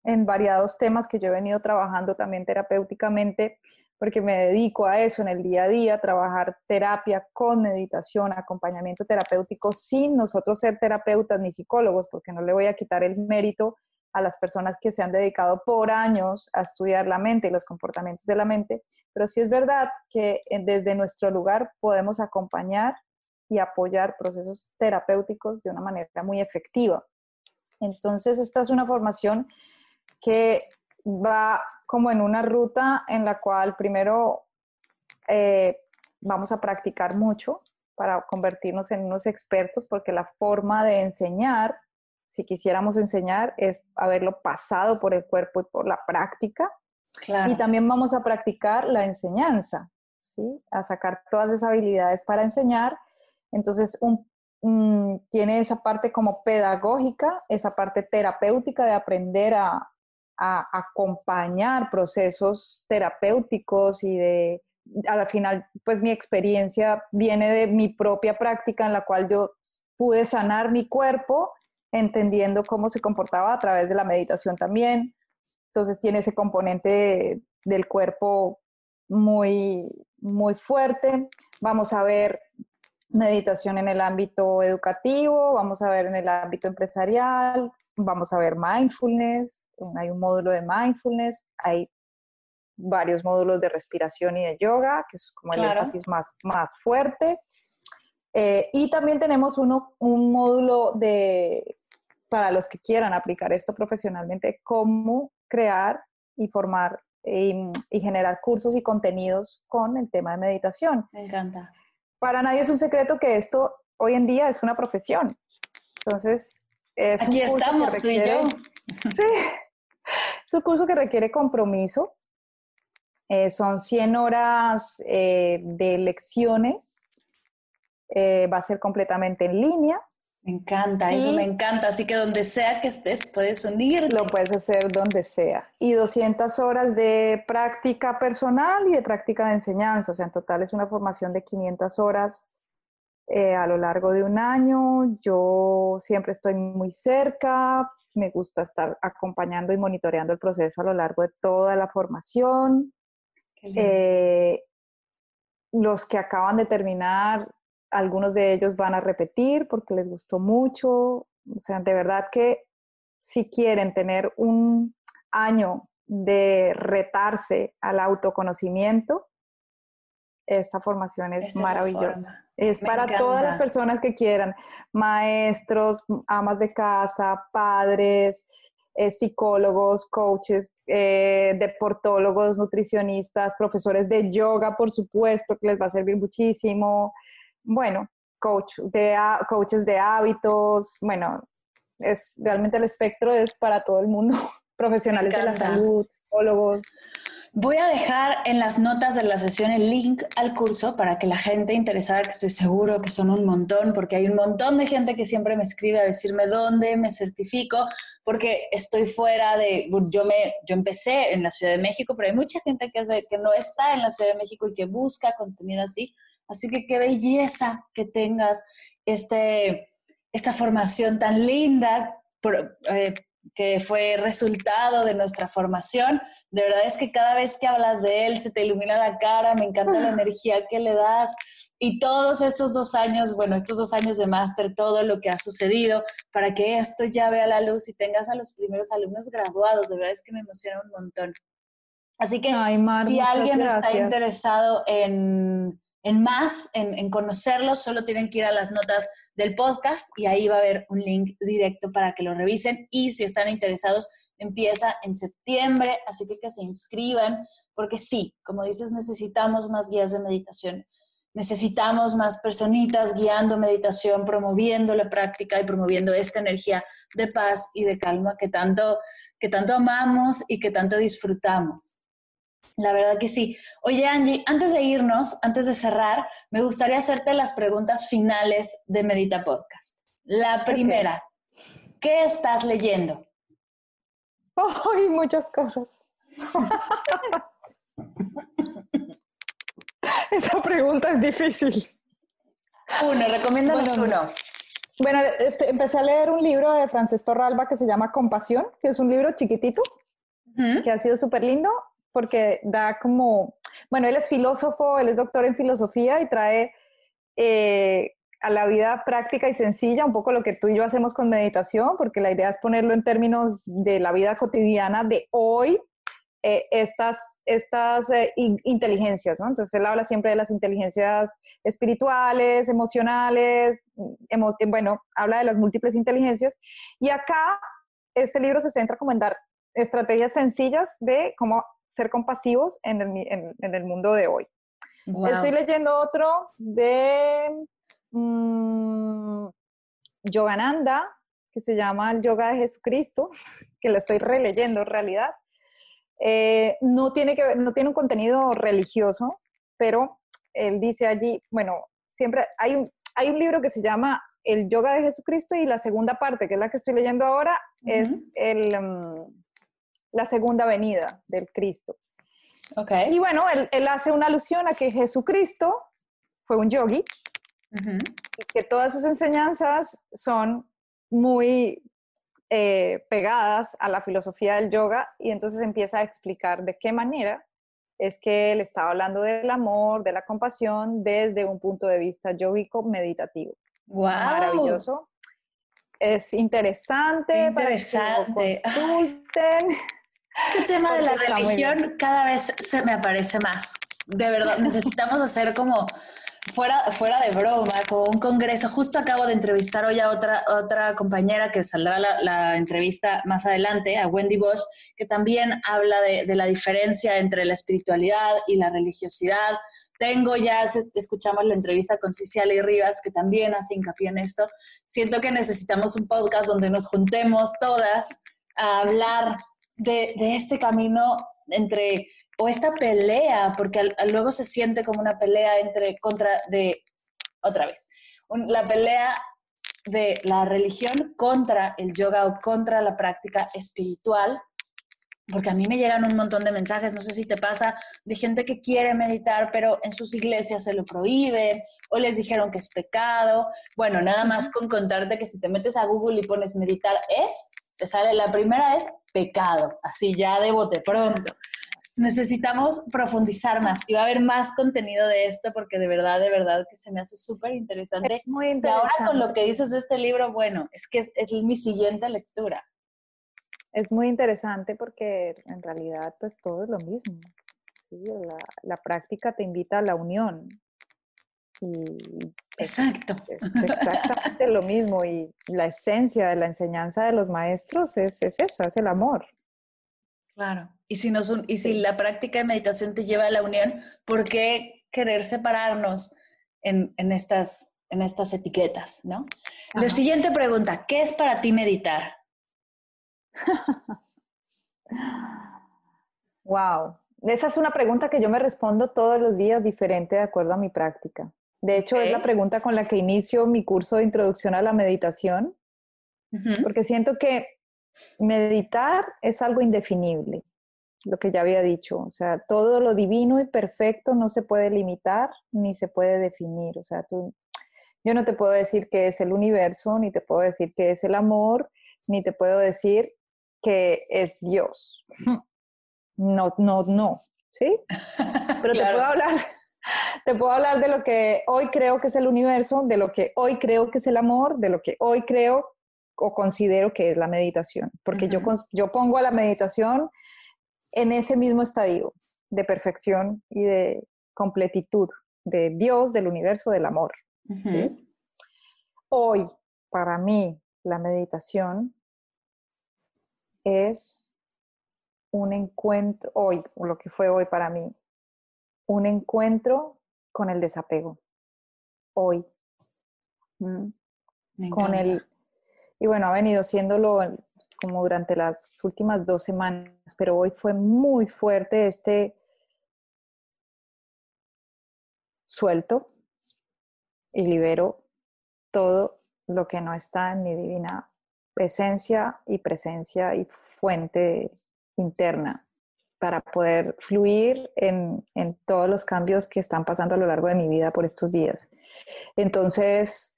en variados temas que yo he venido trabajando también terapéuticamente, porque me dedico a eso en el día a día, trabajar terapia con meditación, acompañamiento terapéutico, sin nosotros ser terapeutas ni psicólogos, porque no le voy a quitar el mérito a las personas que se han dedicado por años a estudiar la mente y los comportamientos de la mente, pero sí es verdad que desde nuestro lugar podemos acompañar y apoyar procesos terapéuticos de una manera muy efectiva. Entonces, esta es una formación que va como en una ruta en la cual primero eh, vamos a practicar mucho para convertirnos en unos expertos, porque la forma de enseñar si quisiéramos enseñar, es haberlo pasado por el cuerpo y por la práctica. Y también vamos a practicar la enseñanza, ¿sí? A sacar todas esas habilidades para enseñar. Entonces, tiene esa parte como pedagógica, esa parte terapéutica de aprender a, a acompañar procesos terapéuticos y de, al final, pues mi experiencia viene de mi propia práctica en la cual yo pude sanar mi cuerpo entendiendo cómo se comportaba a través de la meditación también. Entonces tiene ese componente del cuerpo muy, muy fuerte. Vamos a ver meditación en el ámbito educativo, vamos a ver en el ámbito empresarial, vamos a ver mindfulness, hay un módulo de mindfulness, hay varios módulos de respiración y de yoga, que es como el énfasis más, más fuerte. Eh, y también tenemos uno, un módulo de para los que quieran aplicar esto profesionalmente, cómo crear y formar y, generar cursos y contenidos con el tema de meditación. Me encanta. Para nadie es un secreto que esto hoy en día es una profesión. Entonces, es Aquí estamos, tú y yo. es un curso que requiere compromiso. Eh, son 100 horas eh, de lecciones. Eh, va a ser completamente en línea. Me encanta, eso me encanta. Así que donde sea que estés, puedes unirte. Lo puedes hacer donde sea. Y 200 horas de práctica personal y de práctica de enseñanza. O sea, en total es una formación de 500 horas eh, a lo largo de un año. Yo siempre estoy muy cerca. Me gusta estar acompañando y monitoreando el proceso a lo largo de toda la formación. Eh, los que acaban de terminar algunos de ellos van a repetir porque les gustó mucho. O sea, de verdad que si quieren tener un año de retarse al autoconocimiento, esta formación es maravillosa. Es, para todas las personas que quieran, maestros, amas de casa, padres, eh, psicólogos, coaches, eh, deportólogos, nutricionistas, profesores de yoga, por supuesto, que les va a servir muchísimo bueno, coach de, coaches de hábitos, bueno, es realmente el espectro es para todo el mundo, profesionales de la salud, psicólogos. Voy a dejar en las notas de la sesión el link al curso para que la gente interesada, que estoy seguro que son un montón, porque hay un montón de gente que siempre me escribe a decirme dónde me certifico, porque estoy fuera de, yo, me, yo empecé en la Ciudad de México, pero hay mucha gente que, que no está en la Ciudad de México y que busca contenido así. Así que qué belleza que tengas este, esta formación tan linda eh, que fue resultado de nuestra formación. De verdad es que cada vez que hablas de él se te ilumina la cara, me encanta la energía que le das. Y todos estos dos años, bueno, estos dos años de máster, todo lo que ha sucedido para que esto ya vea la luz y tengas a los primeros alumnos graduados, de verdad es que me emociona un montón. Así que si alguien está interesado en en más, en, en conocerlos, solo tienen que ir a las notas del podcast y ahí va a haber un link directo para que lo revisen y si están interesados, empieza en septiembre, así que que se inscriban, porque sí, como dices, necesitamos más guías de meditación. Necesitamos más personitas guiando meditación, promoviendo la práctica y promoviendo esta energía de paz y de calma que tanto, que tanto amamos y que tanto disfrutamos. La verdad que sí. Oye, Angie, antes de irnos, antes de cerrar, me gustaría hacerte las preguntas finales de Medita Podcast. La primera, ¿qué estás leyendo? ¡Ay, muchas cosas! Esa pregunta es difícil. Uno, recomiéndanos uno. Bueno, este, empecé a leer un libro de Frances Torralba que se llama Compasión, que es un libro chiquitito, que ha sido súper lindo porque da como, bueno, él es filósofo, él es doctor en filosofía y trae eh, a la vida práctica y sencilla un poco lo que tú y yo hacemos con meditación, porque la idea es ponerlo en términos de la vida cotidiana de hoy, eh, estas, estas eh, inteligencias, ¿no? Entonces él habla siempre de las inteligencias espirituales, emocionales, bueno, habla de las múltiples inteligencias. Y acá este libro se centra como en dar estrategias sencillas de cómo ser compasivos en el, mundo de hoy. Estoy leyendo otro de mmm, Yogananda, que se llama El Yoga de Jesucristo, que lo estoy releyendo en realidad. Eh, no, tiene que no tiene un contenido religioso, pero él dice allí, bueno, siempre hay un, hay un libro que se llama El Yoga de Jesucristo y la segunda parte, que es la que estoy leyendo ahora, es el, mm, la segunda venida del Cristo. Okay. Y bueno, él, hace una alusión a que Jesucristo fue un yogi y que todas sus enseñanzas son muy eh, pegadas a la filosofía del yoga y entonces empieza a explicar de qué manera es que él estaba hablando del amor, de la compasión desde un punto de vista yogico meditativo. Wow. Maravilloso. Es interesante. interesante. Para Este tema de la religión cada vez se me aparece más. De verdad, necesitamos hacer como fuera, fuera de broma, como un congreso. Justo acabo de entrevistar hoy a otra, otra compañera que saldrá la, entrevista más adelante, a Wendy Bosch, que también habla de, de, la diferencia entre la espiritualidad y la religiosidad. Tengo ya, escuchamos la entrevista con y Rivas, que también hace hincapié en esto. Siento que necesitamos un podcast donde nos juntemos todas a hablar de, este camino entre, o esta pelea, porque luego se siente como una pelea entre, contra, de, otra vez, la pelea de la religión contra el yoga o contra la práctica espiritual, porque a mí me llegan un montón de mensajes, no sé si te pasa, de gente que quiere meditar, pero en sus iglesias se lo prohíben o les dijeron que es pecado. Bueno, nada más con contarte que si te metes a Google y pones meditar es, te sale la primera es pecado, así ya de bote pronto. Necesitamos profundizar más y va a haber más contenido de esto porque de verdad, de verdad que se me hace súper interesante. muy interesante. Y ahora con lo que dices de este libro, bueno, es que es, mi siguiente lectura. Es muy interesante porque en realidad pues todo es lo mismo. La, la práctica te invita a la unión, y Exacto. Es, exactamente lo mismo. Y la esencia de la enseñanza de los maestros es, es esa, es el amor. Claro. Y si, nos, y si la práctica de meditación te lleva a la unión, ¿por qué querer separarnos en, en estas, en estas etiquetas? ¿no? La siguiente pregunta, ¿qué es para ti meditar? wow. Esa es una pregunta que yo me respondo todos los días diferente de acuerdo a mi práctica. De hecho, es la pregunta con la que inicio mi curso de introducción a la meditación, porque siento que meditar es algo indefinible, lo que ya había dicho. O sea, todo lo divino y perfecto no se puede limitar ni se puede definir. O sea, tú, yo no te puedo decir qué es el universo, ni te puedo decir qué es el amor, ni te puedo decir que es Dios. No, no, no, ¿sí? Pero te puedo hablar te puedo hablar de lo que hoy creo que es el universo, de lo que hoy creo que es el amor, de lo que hoy creo o considero que es la meditación, porque yo, yo pongo a la meditación en ese mismo estadio de perfección y de completitud, de Dios, del universo, del amor. Hoy, para mí, la meditación es un encuentro, hoy, lo que fue hoy para mí, un encuentro con el desapego. Hoy. Mm. con el, y bueno, ha venido siéndolo como durante las últimas dos semanas, pero hoy fue muy fuerte este suelto y libero todo lo que no está en mi divina presencia y presencia y fuente interna para poder fluir en, en, todos los cambios que están pasando a lo largo de mi vida por estos días. Entonces,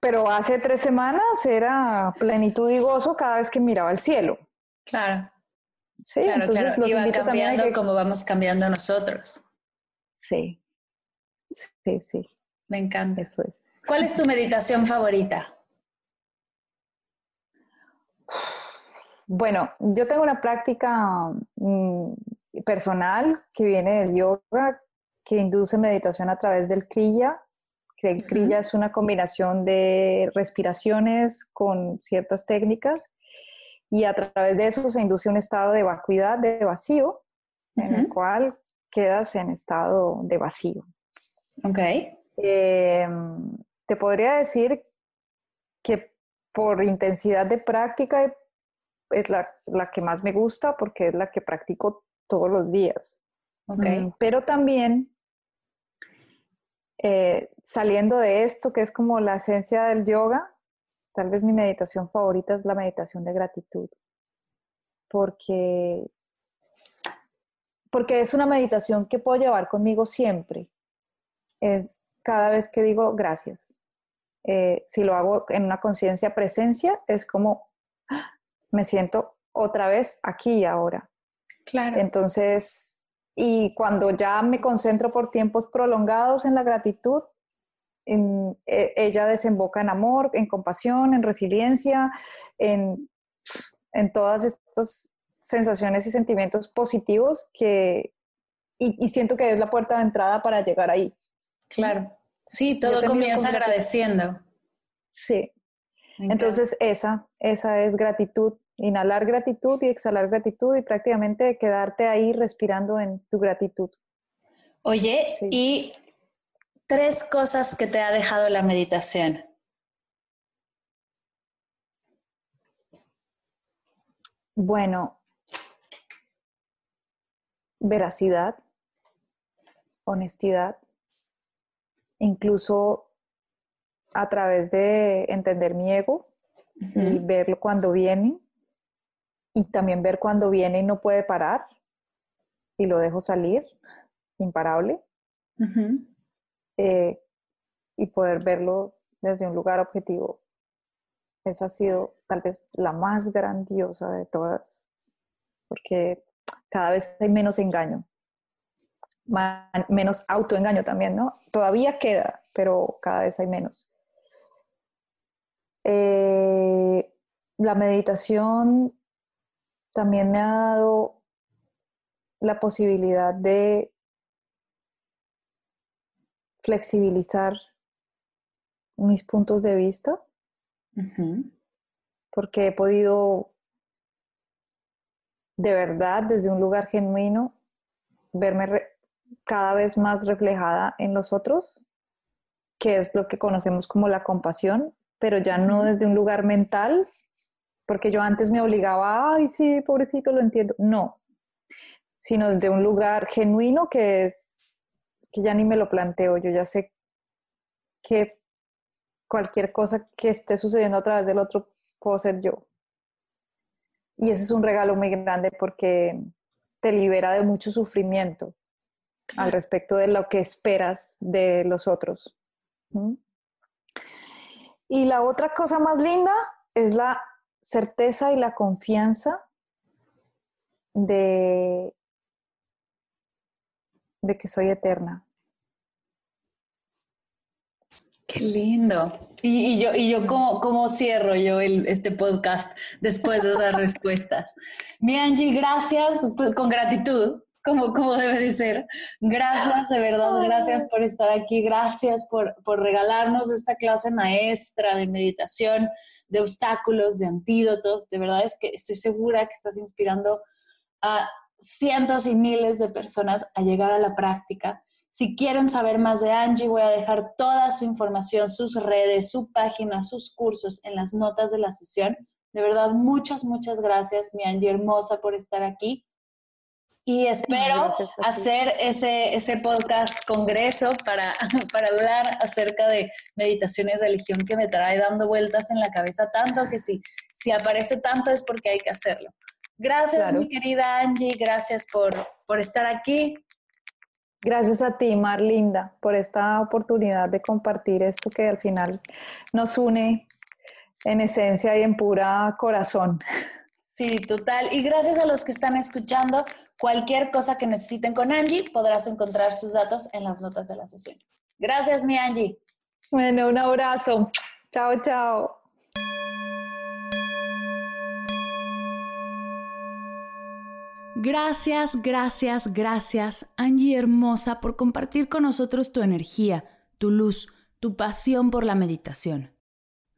pero hace tres semanas era plenitud y gozo cada vez que miraba el cielo. Claro. Sí, entonces Los Iba cambiando como vamos cambiando nosotros. Sí, sí, sí. Me encanta. Eso es. ¿Cuál es tu meditación favorita? Bueno, yo tengo una práctica mm, personal que viene del yoga, que induce meditación a través del kriya. El kriya es una combinación de respiraciones con ciertas técnicas y a través de eso se induce un estado de vacuidad, de vacío, en el cual quedas en estado de vacío. Ok. Em, te podría decir que por intensidad de práctica es la, que más me gusta porque es la que practico todos los días. Okay. Mm, pero también eh, saliendo de esto, que es como la esencia del yoga, tal vez mi meditación favorita es la meditación de gratitud, porque, porque es una meditación que puedo llevar conmigo siempre. Es cada vez que digo gracias. Eh, si lo hago en una conciencia presencia, es como me siento otra vez aquí y ahora. Claro. Entonces, y cuando ya me concentro por tiempos prolongados en la gratitud, e, ella desemboca en amor, en compasión, en resiliencia, en, en todas estas sensaciones y sentimientos positivos que, y, y, siento que es la puerta de entrada para llegar ahí. Claro. Sí, todo comienza agradeciendo. Sí. Entonces esa, esa es gratitud Inhalar gratitud y exhalar gratitud y prácticamente quedarte ahí respirando en tu gratitud. Oye, y tres cosas que te ha dejado la meditación. Bueno, veracidad, honestidad, incluso a través de entender mi ego y verlo cuando viene y también ver cuando viene y no puede parar y lo dejo salir, imparable, eh, y poder verlo desde un lugar objetivo. Esa ha sido tal vez la más grandiosa de todas, porque cada vez hay menos engaño, menos autoengaño también, ¿no? Todavía queda, pero cada vez hay menos. Eh, la meditación también me ha dado la posibilidad de flexibilizar mis puntos de vista, porque he podido de verdad, desde un lugar genuino, verme cada vez más reflejada en los otros, que es lo que conocemos como la compasión, pero ya no desde un lugar mental, porque yo antes me obligaba, ay, sí, pobrecito, lo entiendo. No, sino desde un lugar genuino que es, que ya ni me lo planteo, yo ya sé que cualquier cosa que esté sucediendo a través del otro puedo ser yo. Y ese es un regalo muy grande porque te libera de mucho sufrimiento al respecto de lo que esperas de los otros. Y la otra cosa más linda es la certeza y la confianza de, de que soy eterna. Qué lindo. Y, yo, y yo ¿cómo, cómo cierro yo el, este podcast después de esas respuestas? Mi Angie, gracias, pues, con gratitud, como, como debe de ser. Gracias, de verdad, gracias por estar aquí, gracias por, por regalarnos esta clase maestra de meditación, de obstáculos, de antídotos. De verdad es que estoy segura que estás inspirando a cientos y miles de personas a llegar a la práctica. Si quieren saber más de Angie, voy a dejar toda su información, sus redes, su página, sus cursos en las notas de la sesión. De verdad, muchas, muchas gracias, mi Angie hermosa, por estar aquí. Y espero hacer ese, ese podcast congreso para, para hablar acerca de meditación y religión que me trae dando vueltas en la cabeza tanto que si, si aparece tanto es porque hay que hacerlo. Gracias, mi querida Angie, gracias por, por estar aquí. Gracias a ti, Marlinda, por esta oportunidad de compartir esto que al final nos une en esencia y en pura corazón. Sí, total. Y gracias a los que están escuchando, cualquier cosa que necesiten con Angie, podrás encontrar sus datos en las notas de la sesión. Gracias, mi Angie. Bueno, un abrazo. Chao, chao. Gracias, gracias, gracias, Angie hermosa, por compartir con nosotros tu energía, tu luz, tu pasión por la meditación.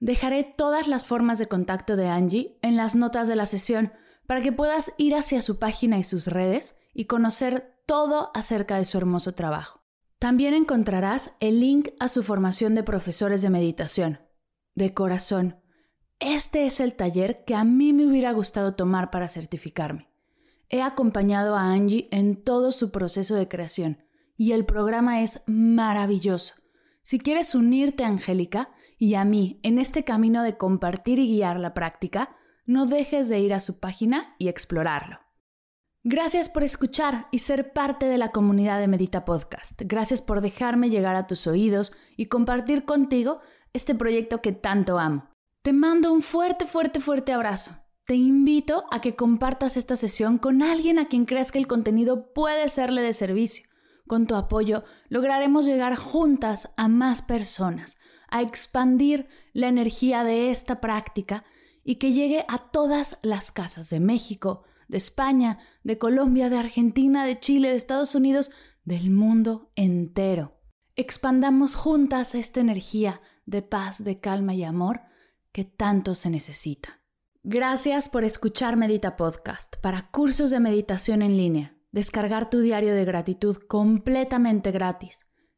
Dejaré todas las formas de contacto de Angie en las notas de la sesión para que puedas ir hacia su página y sus redes y conocer todo acerca de su hermoso trabajo. También encontrarás el link a su formación de profesores de meditación. De corazón, este es el taller que a mí me hubiera gustado tomar para certificarme. He acompañado a Angie en todo su proceso de creación y el programa es maravilloso. Si quieres unirte Angélica, y a mí en este camino de compartir y guiar la práctica, no dejes de ir a su página y explorarlo. Gracias por escuchar y ser parte de la comunidad de Medita Podcast. Gracias por dejarme llegar a tus oídos y compartir contigo este proyecto que tanto amo. Te mando un fuerte, fuerte, fuerte abrazo. Te invito a que compartas esta sesión con alguien a quien creas que el contenido puede serle de servicio. Con tu apoyo lograremos llegar juntas a más personas a expandir la energía de esta práctica y que llegue a todas las casas de México, de España, de Colombia, de Argentina, de Chile, de Estados Unidos, del mundo entero. Expandamos juntas esta energía de paz, de calma y amor que tanto se necesita. Gracias por escuchar Medita Podcast para cursos de meditación en línea. Descargar tu diario de gratitud completamente gratis